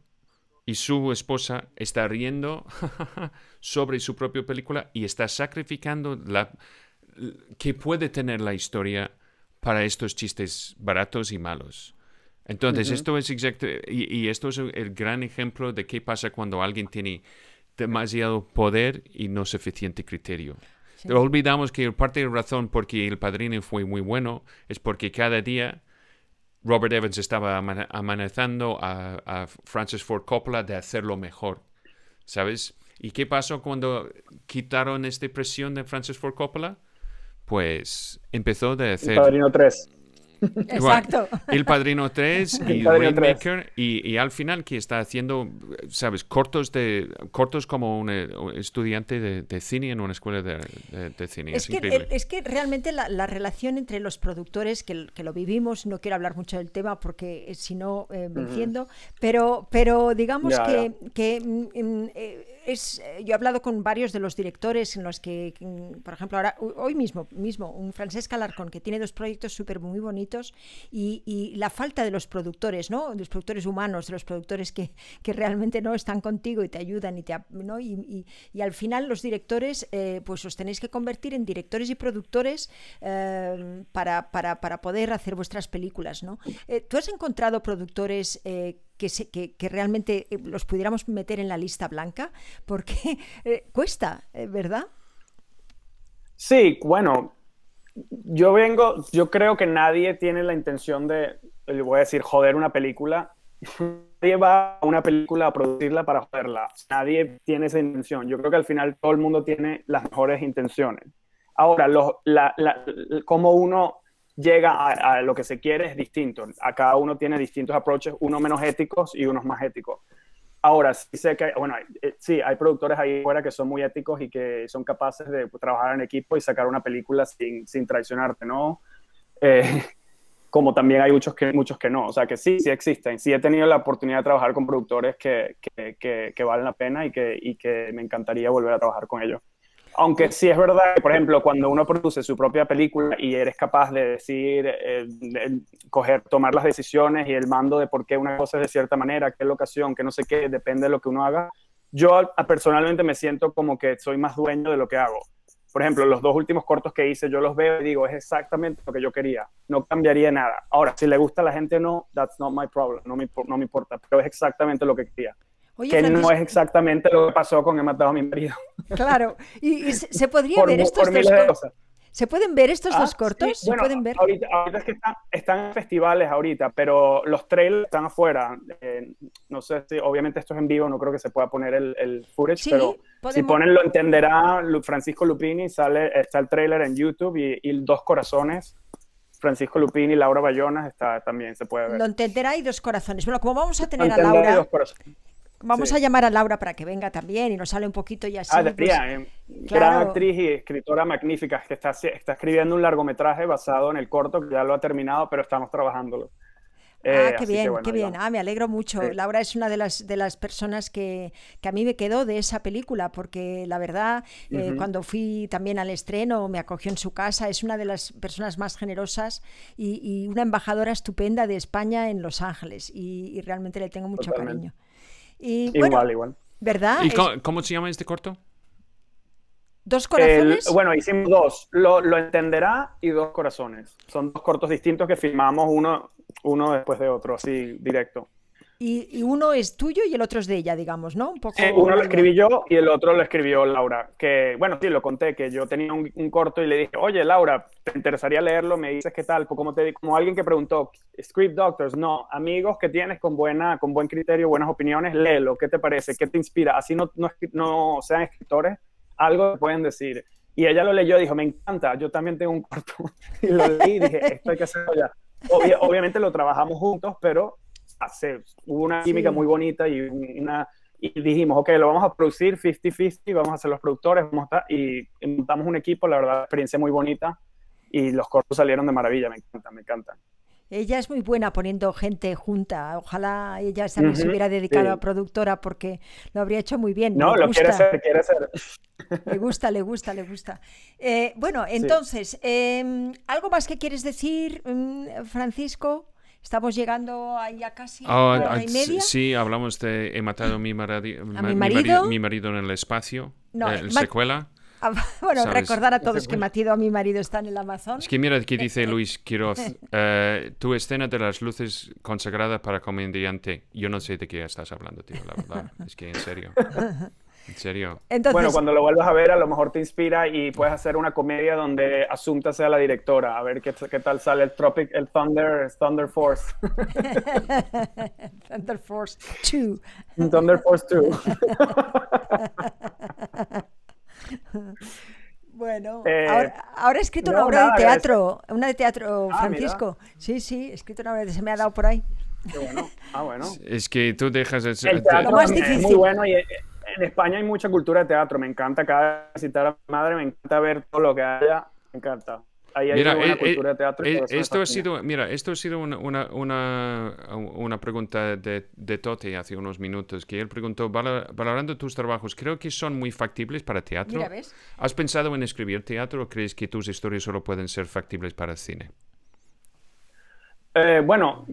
Speaker 2: y su esposa está riendo sobre su propia película y está sacrificando la que puede tener la historia para estos chistes baratos y malos. Entonces, esto es exacto, y, esto es el gran ejemplo de qué pasa cuando alguien tiene demasiado poder y no suficiente criterio. Olvidamos que parte de la razón por que el padrino fue muy bueno es porque cada día Robert Evans estaba amenazando a, a Francis Ford Coppola de hacerlo mejor, ¿sabes? ¿Y qué pasó cuando quitaron esta presión de Francis Ford Coppola? Pues empezó de hacer...
Speaker 3: El Padrino 3.
Speaker 1: Exacto.
Speaker 2: el Padrino 3 y Rainmaker y, y, al final que está haciendo, sabes, cortos de cortos como un, eh, estudiante de, cine en una escuela de, cine.
Speaker 1: Es, que, es que realmente la, relación entre los productores, que, que, lo vivimos, no quiero hablar mucho del tema porque eh, si no eh, me entiendo, pero, pero digamos que, que mm, mm, es, yo he hablado con varios de los directores en los que, por ejemplo, ahora hoy mismo, mismo un Francesca Larcón que tiene dos proyectos súper muy bonitos y, la falta de los productores, ¿no? De los productores humanos, de los productores que, que realmente no están contigo y te ayudan y te, ¿no? y, y, al final los directores, eh, pues os tenéis que convertir en directores y productores eh, para, para, para, poder hacer vuestras películas, ¿no? Eh, ¿Tú has encontrado productores que, que, realmente los pudiéramos meter en la lista blanca? Porque cuesta, ¿verdad?
Speaker 3: Sí, bueno, yo vengo, yo creo que nadie tiene la intención de, le voy a decir, joder una película. Nadie va a una película a producirla para joderla. Nadie tiene esa intención. Yo creo que al final todo el mundo tiene las mejores intenciones. Ahora, lo, la, la, cómo uno llega a, lo que se quiere es distinto. A cada uno tiene distintos approaches, unos menos éticos y unos más éticos. Ahora, sí sé que, bueno, eh, sí, hay productores ahí fuera que son muy éticos y que son capaces de trabajar en equipo y sacar una película sin, sin traicionarte, ¿no? Eh, como también hay muchos que, muchos que no. O sea, que sí, sí existen. Sí he tenido la oportunidad de trabajar con productores que, que, que, que valen la pena y que, y que me encantaría volver a trabajar con ellos. Aunque sí es verdad que, por ejemplo, cuando uno produce su propia película y eres capaz de decir, eh, coger, tomar las decisiones y el mando de por qué una cosa es de cierta manera, qué locación, qué no sé qué, depende de lo que uno haga, yo personalmente me siento como que soy más dueño de lo que hago. Por ejemplo, los dos últimos cortos que hice, yo los veo y digo, es exactamente lo que yo quería. No cambiaría nada. Ahora, si le gusta a la gente no, that's not my problem. No me, no me importa, pero es exactamente lo que quería que no es exactamente lo que pasó con He matado a mi marido.
Speaker 1: Claro, y, se podría ver estos dos cortos. ¿Se pueden ver estos dos ah, cortos? ¿Se pueden ver?
Speaker 3: Ahorita, es que están, en festivales ahorita, pero los trailers están afuera. Eh, no sé si, obviamente esto es en vivo, no creo que se pueda poner el, el footage, pero si ponen lo entenderá Francisco Lupini, sale, está el trailer en YouTube y, y Dos Corazones. Francisco Lupini, Laura Bayonas, está, también se puede ver.
Speaker 1: Lo entenderá y dos corazones. Bueno, como vamos a tener a Laura. Vamos a llamar a Laura para que venga también y nos sale un poquito y así.
Speaker 3: Ah, pues, eh, gran actriz y escritora magnífica que está, está escribiendo un largometraje basado en el corto que ya lo ha terminado, pero estamos trabajándolo.
Speaker 1: ah, eh, qué bien, qué bien. Ah, me alegro mucho. Laura es una de las, de las personas que, que, a mí me quedó de esa película, porque la verdad, eh, cuando fui también al estreno, me acogió en su casa, es una de las personas más generosas y, una embajadora estupenda de España en Los Ángeles y, realmente le tengo mucho cariño
Speaker 3: igual, igual.
Speaker 1: ¿Verdad?
Speaker 2: ¿Y cómo, se llama este corto?
Speaker 1: ¿Dos corazones?
Speaker 3: bueno, hicimos dos. Lo, lo, entenderá y dos corazones. Son dos cortos distintos que filmamos uno, uno después de otro, así directo.
Speaker 1: Y, uno es tuyo y el otro es de ella, digamos, ¿no? Un
Speaker 3: poco. uno lo escribí yo y el otro lo escribió Laura. Que, bueno, sí, lo conté, que yo tenía un, corto y le dije, oye, Laura, ¿te interesaría leerlo? Me dices qué tal. Como, te, como alguien que preguntó, Script Doctors, no, amigos que tienes con, buena, con buen criterio, buenas opiniones, léelo, ¿qué te parece? ¿Qué te inspira? Así no, no, no sean escritores, algo pueden decir. Y ella lo leyó y dijo, me encanta, yo también tengo un corto. y lo leí y dije, esto hay que hacerlo ya. obviamente lo trabajamos juntos, pero hubo una química muy bonita y, una, y dijimos, ok, lo vamos a producir 50-50, vamos a ser los productores, vamos a y montamos un equipo, la verdad, experiencia muy bonita y los cortos salieron de maravilla, me encanta, me encantan.
Speaker 1: Ella es muy buena poniendo gente junta. Ojalá ella también se hubiera dedicado a productora porque lo habría hecho muy bien.
Speaker 3: No, lo quiere hacer, quiere ser.
Speaker 1: Le gusta, le gusta, le gusta. Eh, bueno, entonces, em, ¿algo más que quieres decir, mm, Francisco? Estamos llegando ahí a casi
Speaker 2: ah,
Speaker 1: hora y
Speaker 2: ah,
Speaker 1: media.
Speaker 2: Sí, hablamos de He matado a mi,
Speaker 1: marido?
Speaker 2: mi marido en el espacio. No, eh, secuela.
Speaker 1: Ah, bueno, recordar a todos que Matido a mi marido está en el Amazon.
Speaker 2: Es que mira que dice Luis Quiroz, eh, tu escena de las luces consagrada para comediante. Yo no sé de qué estás hablando, tío, la verdad. Es que en serio. En serio.
Speaker 3: Bueno, cuando lo vuelvas a ver, a lo mejor te inspira y puedes hacer una comedia donde Asunta sea la directora. A ver qué, qué tal sale el Tropic, el Thunder, Thunder Force.
Speaker 1: Thunder Force 2.
Speaker 3: Thunder Force 2.
Speaker 1: Bueno, eh, ahora, he escrito una obra de teatro, una de teatro, ah, Francisco. Sí, sí, he escrito una obra, se me ha dado por ahí.
Speaker 3: Qué bueno. Ah, bueno.
Speaker 2: Es que tú dejas
Speaker 3: el, teatro es muy bueno y en España hay mucha cultura de teatro. Me encanta cada vez visitar a mi madre, me encanta ver todo lo que haya. Me encanta mira, eh, eh, teatro.
Speaker 2: Eh, esto ha sido, mira, esto ha sido una, una, una, pregunta de, de Tote hace unos minutos, que él preguntó, valorando tus trabajos, creo que son muy factibles para teatro. ¿Has pensado en escribir teatro o crees que tus historias solo pueden ser factibles para el cine?
Speaker 3: bueno,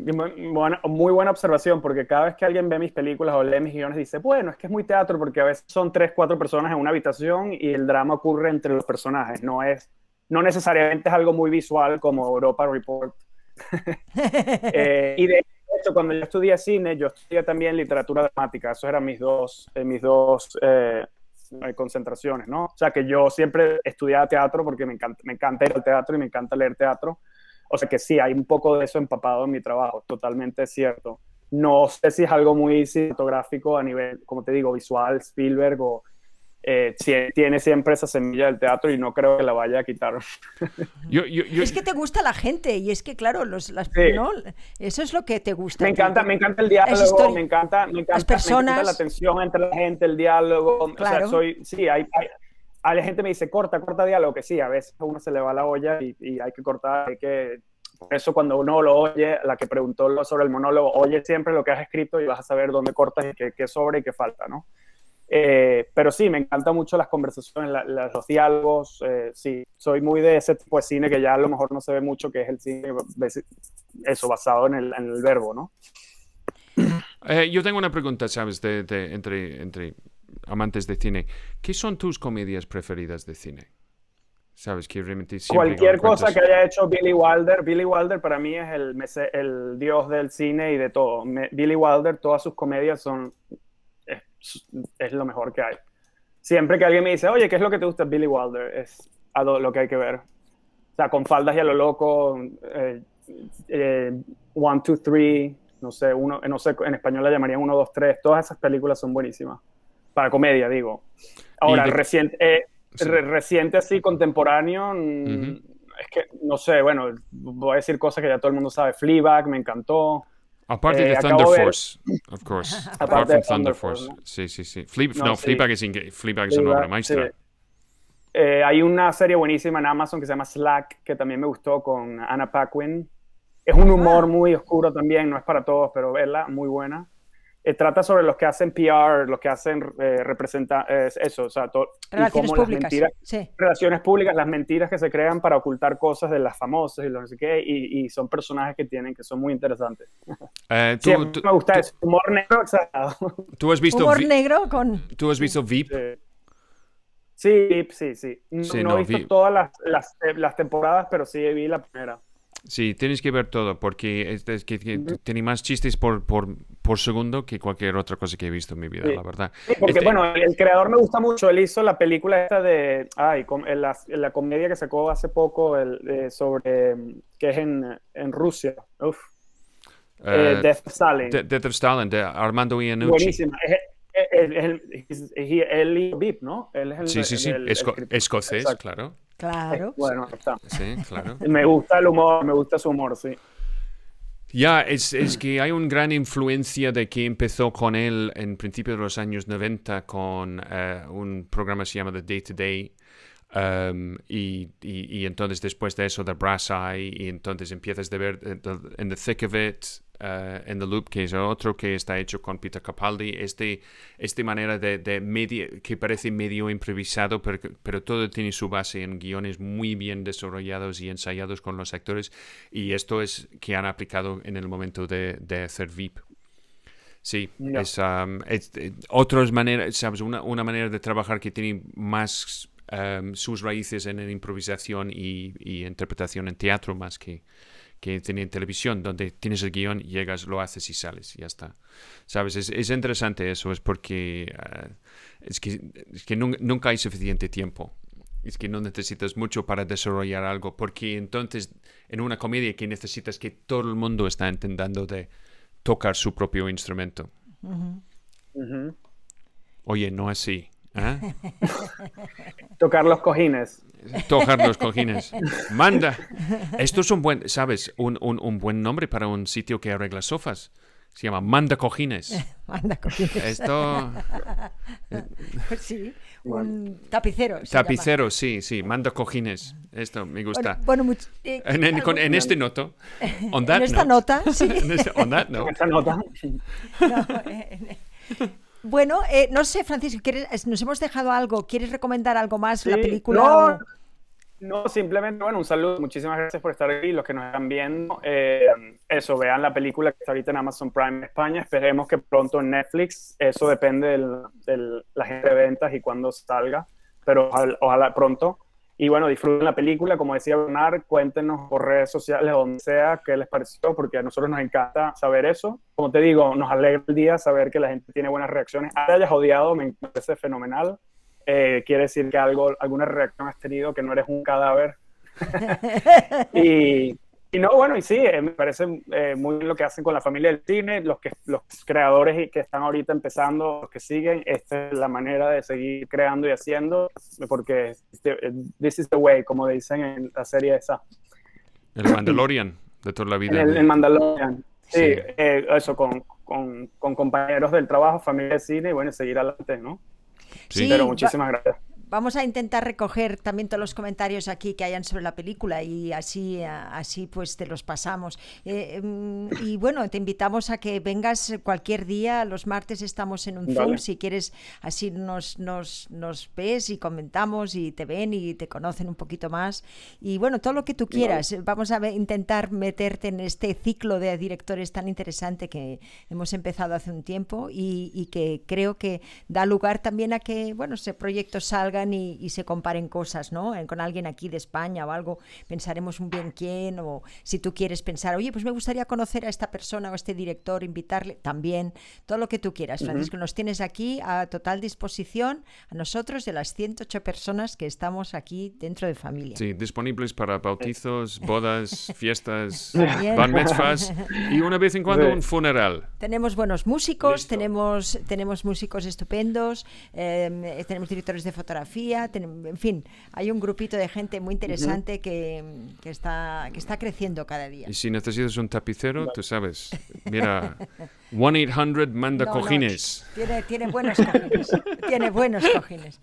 Speaker 3: muy buena observación, porque cada vez que alguien ve mis películas o lee mis guiones dice, bueno, es que es muy teatro, porque a veces son tres, cuatro personas en una habitación y el drama ocurre entre los personajes, no es no necesariamente es algo muy visual como Europa Report. Eh, y de hecho, cuando yo estudié cine, yo estudié también literatura dramática. Esos eran mis dos, eh, mis dos eh, concentraciones, ¿no? O sea, que yo siempre estudiaba teatro porque me encanta, me encanta ir al teatro y me encanta leer teatro. O sea que sí, hay un poco de eso empapado en mi trabajo, totalmente cierto. No sé si es algo muy cinematográfico a nivel, como te digo, visual, Spielberg o eh, tiene siempre esa semilla del teatro y no creo que la vaya a quitar.
Speaker 1: Es que te gusta la gente y es que, claro, los, las, eso es lo que te gusta.
Speaker 3: Me encanta, me encanta el diálogo, me encanta, me encanta,
Speaker 1: las personas...
Speaker 3: la tensión entre la gente, el diálogo. Claro. soy, sí, hay, a la gente me dice, corta, corta diálogo, que sí, a veces a uno se le va la olla y, hay que cortar, hay que... Por eso cuando uno lo oye, la que preguntó sobre el monólogo, oye siempre lo que has escrito y vas a saber dónde cortas y qué, qué sobra y qué falta, ¿no? Eh, pero sí, me encantan mucho las conversaciones, los diálogos. Eh, sí, soy muy de ese tipo de cine que ya a lo mejor no se ve mucho, que es el cine, eso, basado en el, en el verbo, ¿no?
Speaker 2: Eh, yo tengo una pregunta, ¿sabes? De, entre, entre amantes de cine. ¿Qué son tus comedias preferidas de cine? ¿Sabes? Que realmente
Speaker 3: Cualquier cosa que haya hecho Billy Wilder. Billy Wilder para mí es el, el dios del cine y de todo. Billy Wilder, todas sus comedias son es lo mejor que hay. Siempre que alguien me dice, oye, ¿qué es lo que te gusta Billy Wilder? Es a lo, que hay que ver. O sea, con faldas y a lo loco, eh, eh, One, Two, Three, no sé, uno, no sé, en español la llamarían Uno, Dos, Tres. Todas esas películas son buenísimas. Para comedia, digo. Ahora, reciente, eh, reciente así, contemporáneo, mm, es que, no sé, bueno, voy a decir cosas que ya todo el mundo sabe. Fleabag me encantó.
Speaker 2: Aparte de eh, Thunder Force, of course. Aparte de Thunder Force. Sí, sí, sí. no, Fleabag, es, Fleabag es una obra maestra.
Speaker 3: Eh, hay una serie buenísima en Amazon que se llama Slack, que también me gustó con Anna Paquin. Es un humor ah. muy oscuro también, no es para todos, pero verla, muy buena. Eh, trata sobre los que hacen PR, los que hacen eh, representa eso, o sea, todo,
Speaker 1: relaciones públicas, las mentiras,
Speaker 3: relaciones públicas, las mentiras que se crean para ocultar cosas de las famosas y lo no sé qué, y, son personajes que tienen que son muy interesantes.
Speaker 2: Eh,
Speaker 3: me gusta eso, humor negro exagerado.
Speaker 2: ¿Tú has visto
Speaker 1: humor negro con
Speaker 2: ¿Tú has visto VIP?
Speaker 3: Sí, sí, sí. No, he visto todas las, las, las temporadas, pero sí vi la primera.
Speaker 2: Sí, tienes que ver todo, porque es, que, tiene más chistes por, por, por, segundo que cualquier otra cosa que he visto en mi vida, la verdad.
Speaker 3: Sí, porque este bueno, el creador me gusta mucho, él hizo la película esta de, ay, la, la comedia que sacó hace poco el, sobre, que es en, en Rusia, Uf. Eh, eh, Death of Stalin.
Speaker 2: Death of Stalin, de Armando Iannucci.
Speaker 3: Buenísima. Él, él, VIP, ¿no?
Speaker 2: Él es el, sí, sí, sí, escocés, claro.
Speaker 1: Claro.
Speaker 3: Bueno, está.
Speaker 2: Sí, claro.
Speaker 3: Me gusta el humor, me gusta su humor, sí.
Speaker 2: Ya, es, es, que hay una gran influencia de que empezó con él en principios de los años 90 con uh, un programa que se llama The Day to Day. Um, y, y, entonces después de eso, The Brass Eye, y entonces empiezas a ver en the, Thick of It, en The Loop, que es otro que está hecho con Peter Capaldi, este, esta manera de, de medio, que parece medio improvisado, pero, pero todo tiene su base en guiones muy bien desarrollados y ensayados con los actores, y esto es que han aplicado en el momento de, de hacer VIP. Sí, es, um, eh, otras maneras, ¿sabes? Una, una, manera de trabajar que tiene más um, sus raíces en improvisación y, y, interpretación en teatro más que, que tiene en televisión, donde tienes el guion, llegas, lo haces y sales, y ya está. ¿Sabes? Es, es interesante eso, es porque uh, es que, es que nunca hay suficiente tiempo. Es que no necesitas mucho para desarrollar algo, porque entonces en una comedia que necesitas que todo el mundo está intentando de tocar su propio instrumento. Oye, no así. ¿eh?
Speaker 3: tocar los cojines.
Speaker 2: Tocar los cojines. Manda. Esto es un buen, ¿sabes? Un, un, buen nombre para un sitio que arregla sofás. Se llama Manda Cojines.
Speaker 1: Manda Cojines.
Speaker 2: Esto.
Speaker 1: sí, un tapicero.
Speaker 2: Tapicero, sí, sí. Manda Cojines. Esto me gusta.
Speaker 1: Bueno,
Speaker 2: eh, en, este noto.
Speaker 1: On en esta nota, sí.
Speaker 2: on that note.
Speaker 3: esta nota.
Speaker 1: Bueno, eh, no sé, Francisco, nos hemos dejado algo. ¿Quieres recomendar algo más? la
Speaker 3: película. No, simplemente, bueno, un saludo. Muchísimas gracias por estar aquí. Los que nos están viendo, eh, eso, vean la película que está ahorita en Amazon Prime España. Esperemos que pronto en Netflix. Eso depende de la gente de ventas y cuándo salga, pero ojalá pronto. Y bueno, disfruten la película, como decía Bernard, cuéntenos por redes sociales, donde sea, qué les pareció, porque a nosotros nos encanta saber eso. Como te digo, nos alegra el día saber que la gente tiene buenas reacciones. Te hayas odiado, me parece fenomenal. Eh, quiere decir que algo, alguna reacción has tenido, que no eres un cadáver. y, y no, bueno, y sí, eh, me parece eh, muy bien lo que hacen con la familia del cine, los, que, los creadores que están ahorita empezando, los que siguen, esta es la manera de seguir creando y haciendo, porque este, this is the way, como dicen en la serie esa.
Speaker 2: El Mandalorian, de toda la vida.
Speaker 3: El, Mandalorian, sí, eh, eso, con, con, con, compañeros del trabajo, familia de cine, y bueno, seguir adelante, ¿no? Sí, pero muchísimas gracias
Speaker 1: vamos a intentar recoger también todos los comentarios aquí que hayan sobre la película y así, así pues te los pasamos. Eh, em, y bueno, te invitamos a que vengas cualquier día. Los martes estamos en un Zoom. Si quieres, así nos, nos, nos, ves y comentamos y te ven y te conocen un poquito más. Y bueno, todo lo que tú quieras. Vamos a intentar meterte en este ciclo de directores tan interesante que hemos empezado hace un tiempo y, y que creo que da lugar también a que, bueno, ese proyecto salga y, se comparen cosas, ¿no? Eh, con alguien aquí de España o algo, pensaremos un bien quién, o si tú quieres pensar, oye, pues me gustaría conocer a esta persona o a este director, invitarle, también, todo lo que tú quieras, Francisco, nos tienes aquí a total disposición, a nosotros de las 108 personas que estamos aquí dentro de familia.
Speaker 2: Sí, disponibles para bautizos, bodas, fiestas, bar mitzvahs y una vez en cuando un funeral.
Speaker 1: Tenemos buenos músicos, tenemos, tenemos músicos estupendos, em, tenemos directores de fotografía, en fin, hay un grupito de gente muy interesante que, que, está, que está creciendo cada día.
Speaker 2: Y si necesitas un tapicero, tú sabes, mira, 1-800 manda cojines.
Speaker 1: tiene, tiene, buenos cojines, tiene buenos cojines.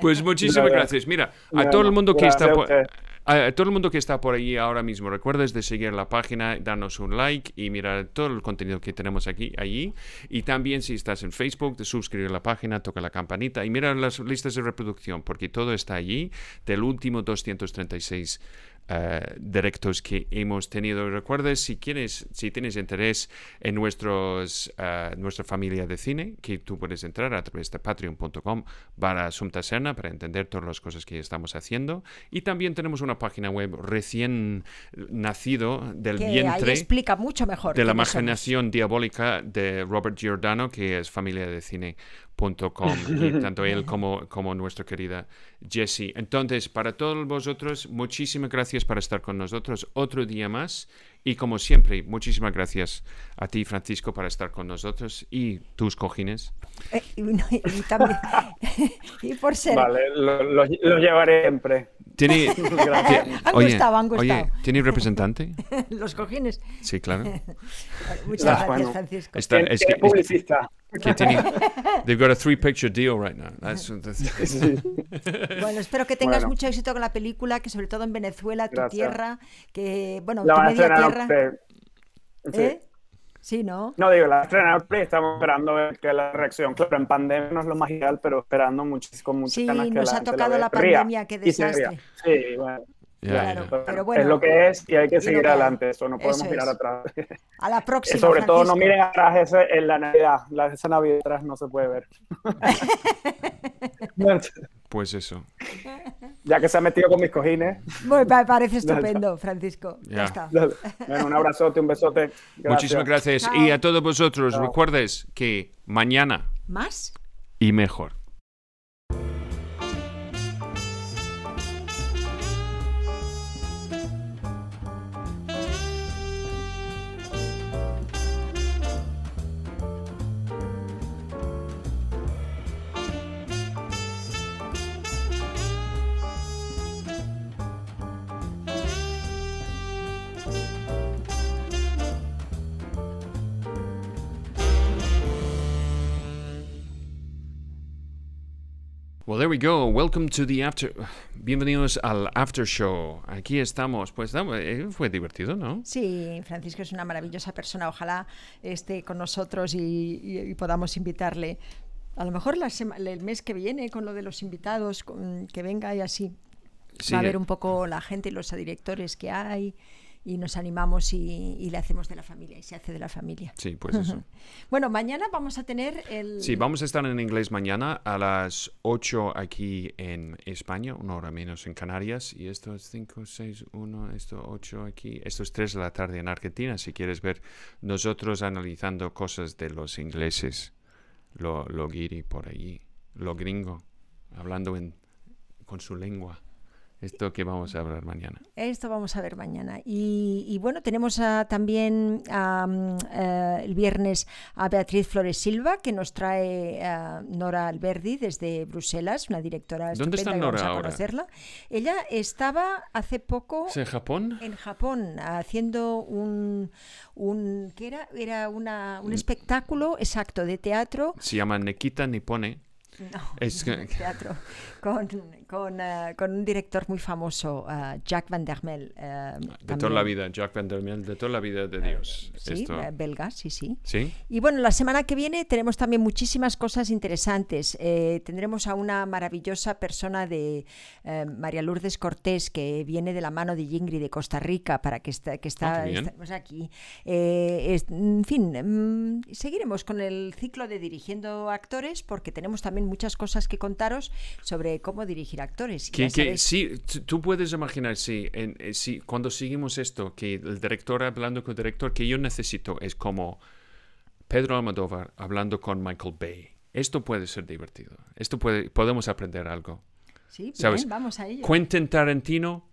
Speaker 2: Pues muchísimas gracias. Mira, a todo el mundo que está... A todo el mundo que está por ahí ahora mismo, recuerdes de seguir la página, darnos un like y mirar todo el contenido que tenemos aquí, allí. Y también si estás en Facebook, de suscribir la página, toca la campanita y mira las listas de reproducción, porque todo está allí del último 236 eh, directos que hemos tenido. Recuerda, si quieres, si tienes interés en nuestros, uh, nuestra familia de cine, que tú puedes entrar a través de patreon.com para Sumta Serna para entender todas las cosas que estamos haciendo. Y también tenemos una página web recién nacido del vientre.
Speaker 1: explica mucho mejor.
Speaker 2: De la imaginación diabólica de Robert Giordano, que es familia de cine y tanto él como, como nuestra querida Jessie. Entonces, para todos vosotros, muchísimas gracias por estar con nosotros otro día más. Y como siempre, muchísimas gracias a ti, Francisco, por estar con nosotros y tus cojines.
Speaker 1: Eh, y, también, y, por ser.
Speaker 3: Vale, lo, llevaré siempre.
Speaker 2: ¿Tiene,
Speaker 1: han
Speaker 2: oye,
Speaker 1: gustado, han
Speaker 2: oye,
Speaker 1: gustado.
Speaker 2: ¿tiene representante?
Speaker 1: Los cojines.
Speaker 2: Sí, claro.
Speaker 1: Muchas gracias,
Speaker 3: bueno.
Speaker 1: Francisco.
Speaker 2: Está,
Speaker 3: ¿Quién-
Speaker 2: es
Speaker 3: quién
Speaker 2: que,
Speaker 3: es publicista?
Speaker 2: que tiene, they've got a three picture deal right now. That's, that's-
Speaker 3: Sí.
Speaker 1: Bueno, espero que tengas
Speaker 3: Bueno.
Speaker 1: mucho éxito con la película, que sobre todo en Venezuela, tu
Speaker 3: Gracias.
Speaker 1: tierra, que, bueno,
Speaker 3: La
Speaker 1: tu media tierra.
Speaker 3: Sí.
Speaker 1: Sí, ¿no?
Speaker 3: No digo, la octubre y estamos esperando ver que la reacción. Claro, en pandemia no es lo más ideal, pero esperando muchísimo, con muchas
Speaker 1: Sí,
Speaker 3: ganas que
Speaker 1: nos
Speaker 3: la
Speaker 1: ha tocado la pandemia, qué desastre.
Speaker 3: Sí, bueno.
Speaker 1: Claro,
Speaker 3: pero
Speaker 1: pero bueno.
Speaker 3: es lo que es y hay que seguir
Speaker 1: que
Speaker 3: adelante. Eso no podemos
Speaker 1: Eso
Speaker 3: mirar
Speaker 1: es.
Speaker 3: atrás.
Speaker 1: A la próxima.
Speaker 3: Sobre todo no miren atrás ese, en la Navidad. La, esa Navidad atrás no se puede ver.
Speaker 2: Pues eso.
Speaker 3: ya que se ha metido con mis cojines.
Speaker 1: Bueno, pa- parece estupendo, Francisco. Ya,
Speaker 2: Ya.
Speaker 1: está.
Speaker 3: Bueno, un abrazote, un besote. Gracias.
Speaker 2: Muchísimas gracias.
Speaker 1: Chao.
Speaker 2: Y a todos vosotros,
Speaker 3: Chao.
Speaker 2: recuerdes que mañana
Speaker 1: ¿Más?
Speaker 2: y mejor. Well, there we go. Welcome to the after. Bienvenidos al after show. Aquí estamos. Pues eh, fue divertido, ¿no?
Speaker 1: Sí, Francisco es una maravillosa persona. Ojalá esté con nosotros y, y- y podamos invitarle. A lo mejor la el mes que viene con lo de los invitados, con- que venga y así.
Speaker 2: Sí,
Speaker 1: Va a ver un poco la gente y los directores que hay y nos animamos y, y le hacemos de la familia y se hace de la familia.
Speaker 2: Sí, pues eso.
Speaker 1: Bueno, mañana vamos a tener el...
Speaker 2: Sí, vamos a estar en inglés mañana a las 8 aquí en España, una hora menos en Canarias. Y esto es 5, 6, 1, esto 8 aquí. Esto es 3 de la tarde en Argentina. Si quieres ver nosotros analizando cosas de los ingleses, lo, lo guiri por allí, lo gringo, hablando en, con su lengua. Esto que vamos a hablar mañana.
Speaker 1: Esto vamos a ver mañana. Y, y bueno, tenemos a- también am, eh, el viernes a Beatriz Flores Silva, que nos trae eh, Nora Alberdi desde Bruselas, una directora
Speaker 2: ¿Dónde
Speaker 1: estupenda
Speaker 2: está
Speaker 1: que vamos
Speaker 2: Nora
Speaker 1: a
Speaker 2: ahora?
Speaker 1: conocerla. Ella estaba hace poco
Speaker 2: ¿Es en Japón?
Speaker 1: en Japón haciendo un, un ¿qué era? Era una, un espectáculo exacto de teatro
Speaker 2: Se llama Nekita Nippone.
Speaker 1: no,
Speaker 2: Es que-
Speaker 1: teatro con, con, eh, con un director muy famoso, eh, Jack Van der Mel. eh,
Speaker 2: De toda la vida, Jack Van der Mel, de toda la vida de Dios.
Speaker 1: Sí,
Speaker 2: Esto-
Speaker 1: belga, sí, sí.
Speaker 2: ¿Sí?
Speaker 1: Y bueno, la semana que viene tenemos también muchísimas cosas interesantes. Eh, tendremos a una maravillosa persona de eh, María Lourdes Cortés que viene de la mano de Yingri de Costa Rica para que está, que está,
Speaker 2: Ah,
Speaker 1: estamos aquí. Eh, es- en fin, mm, seguiremos con el ciclo de dirigiendo actores porque tenemos también muchas cosas que contaros sobre cómo dirigir actores.
Speaker 2: Que, que sí, tú puedes imaginar, sí, en- eh, sí, cuando seguimos esto, que el director hablando con el director, que yo necesito es como Pedro Almodóvar hablando con Michael Bay. Esto puede ser divertido. Esto puede, podemos aprender algo.
Speaker 1: sí, bien,
Speaker 2: ¿sabes?
Speaker 1: vamos a ello.
Speaker 2: Quentin Tarantino,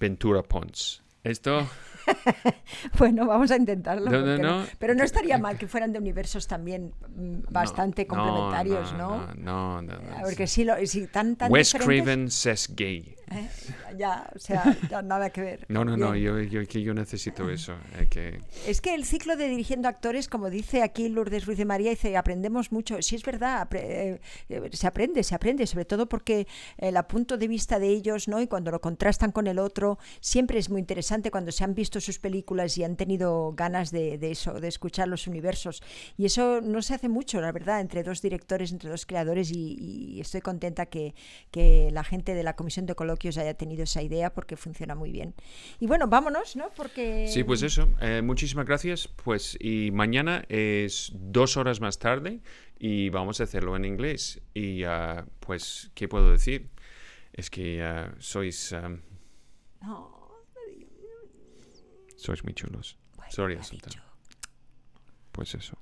Speaker 2: Ventura Pons. Esto,
Speaker 1: Bueno, vamos a intentarlo.
Speaker 2: No, no,
Speaker 1: ¿por qué
Speaker 2: no.
Speaker 1: Pero no estaría mal que fueran de universos también mm, bastante complementarios, ¿no?
Speaker 2: No, no, no,
Speaker 1: Ah, Porque si, lo, si tan, tan
Speaker 2: Wes Craven says gay.
Speaker 1: Eh, ya, o sea, ya nada que ver.
Speaker 2: No, no, no,
Speaker 1: Bien.
Speaker 2: yo, yo, que yo necesito eso. eh, que,
Speaker 1: Es que el ciclo de dirigiendo actores, como dice aquí Lourdes Ruiz de María, dice, aprendemos mucho. Sí, es verdad, apre- eh, eh, se aprende, se aprende, sobre todo porque el punto de vista de ellos, ¿no? Y cuando lo contrastan con el otro, siempre es muy interesante cuando se han visto sus películas y han tenido ganas de, de eso, de escuchar los universos. Y eso no se hace mucho, la verdad, entre dos directores, entre dos creadores, y, y estoy contenta que, que la gente de la comisión de coloquios haya tenido esa idea porque funciona muy bien. Y bueno, vámonos, ¿no? Porque
Speaker 2: Sí, pues eso. eh, muchísimas gracias. Pues y mañana es dos horas más tarde y vamos a hacerlo en inglés. Y ah, pues, ¿qué puedo decir? Es que ah, sois ah,
Speaker 1: No,
Speaker 2: sois muy chulos.
Speaker 1: bueno,
Speaker 2: Sorry. Pues eso.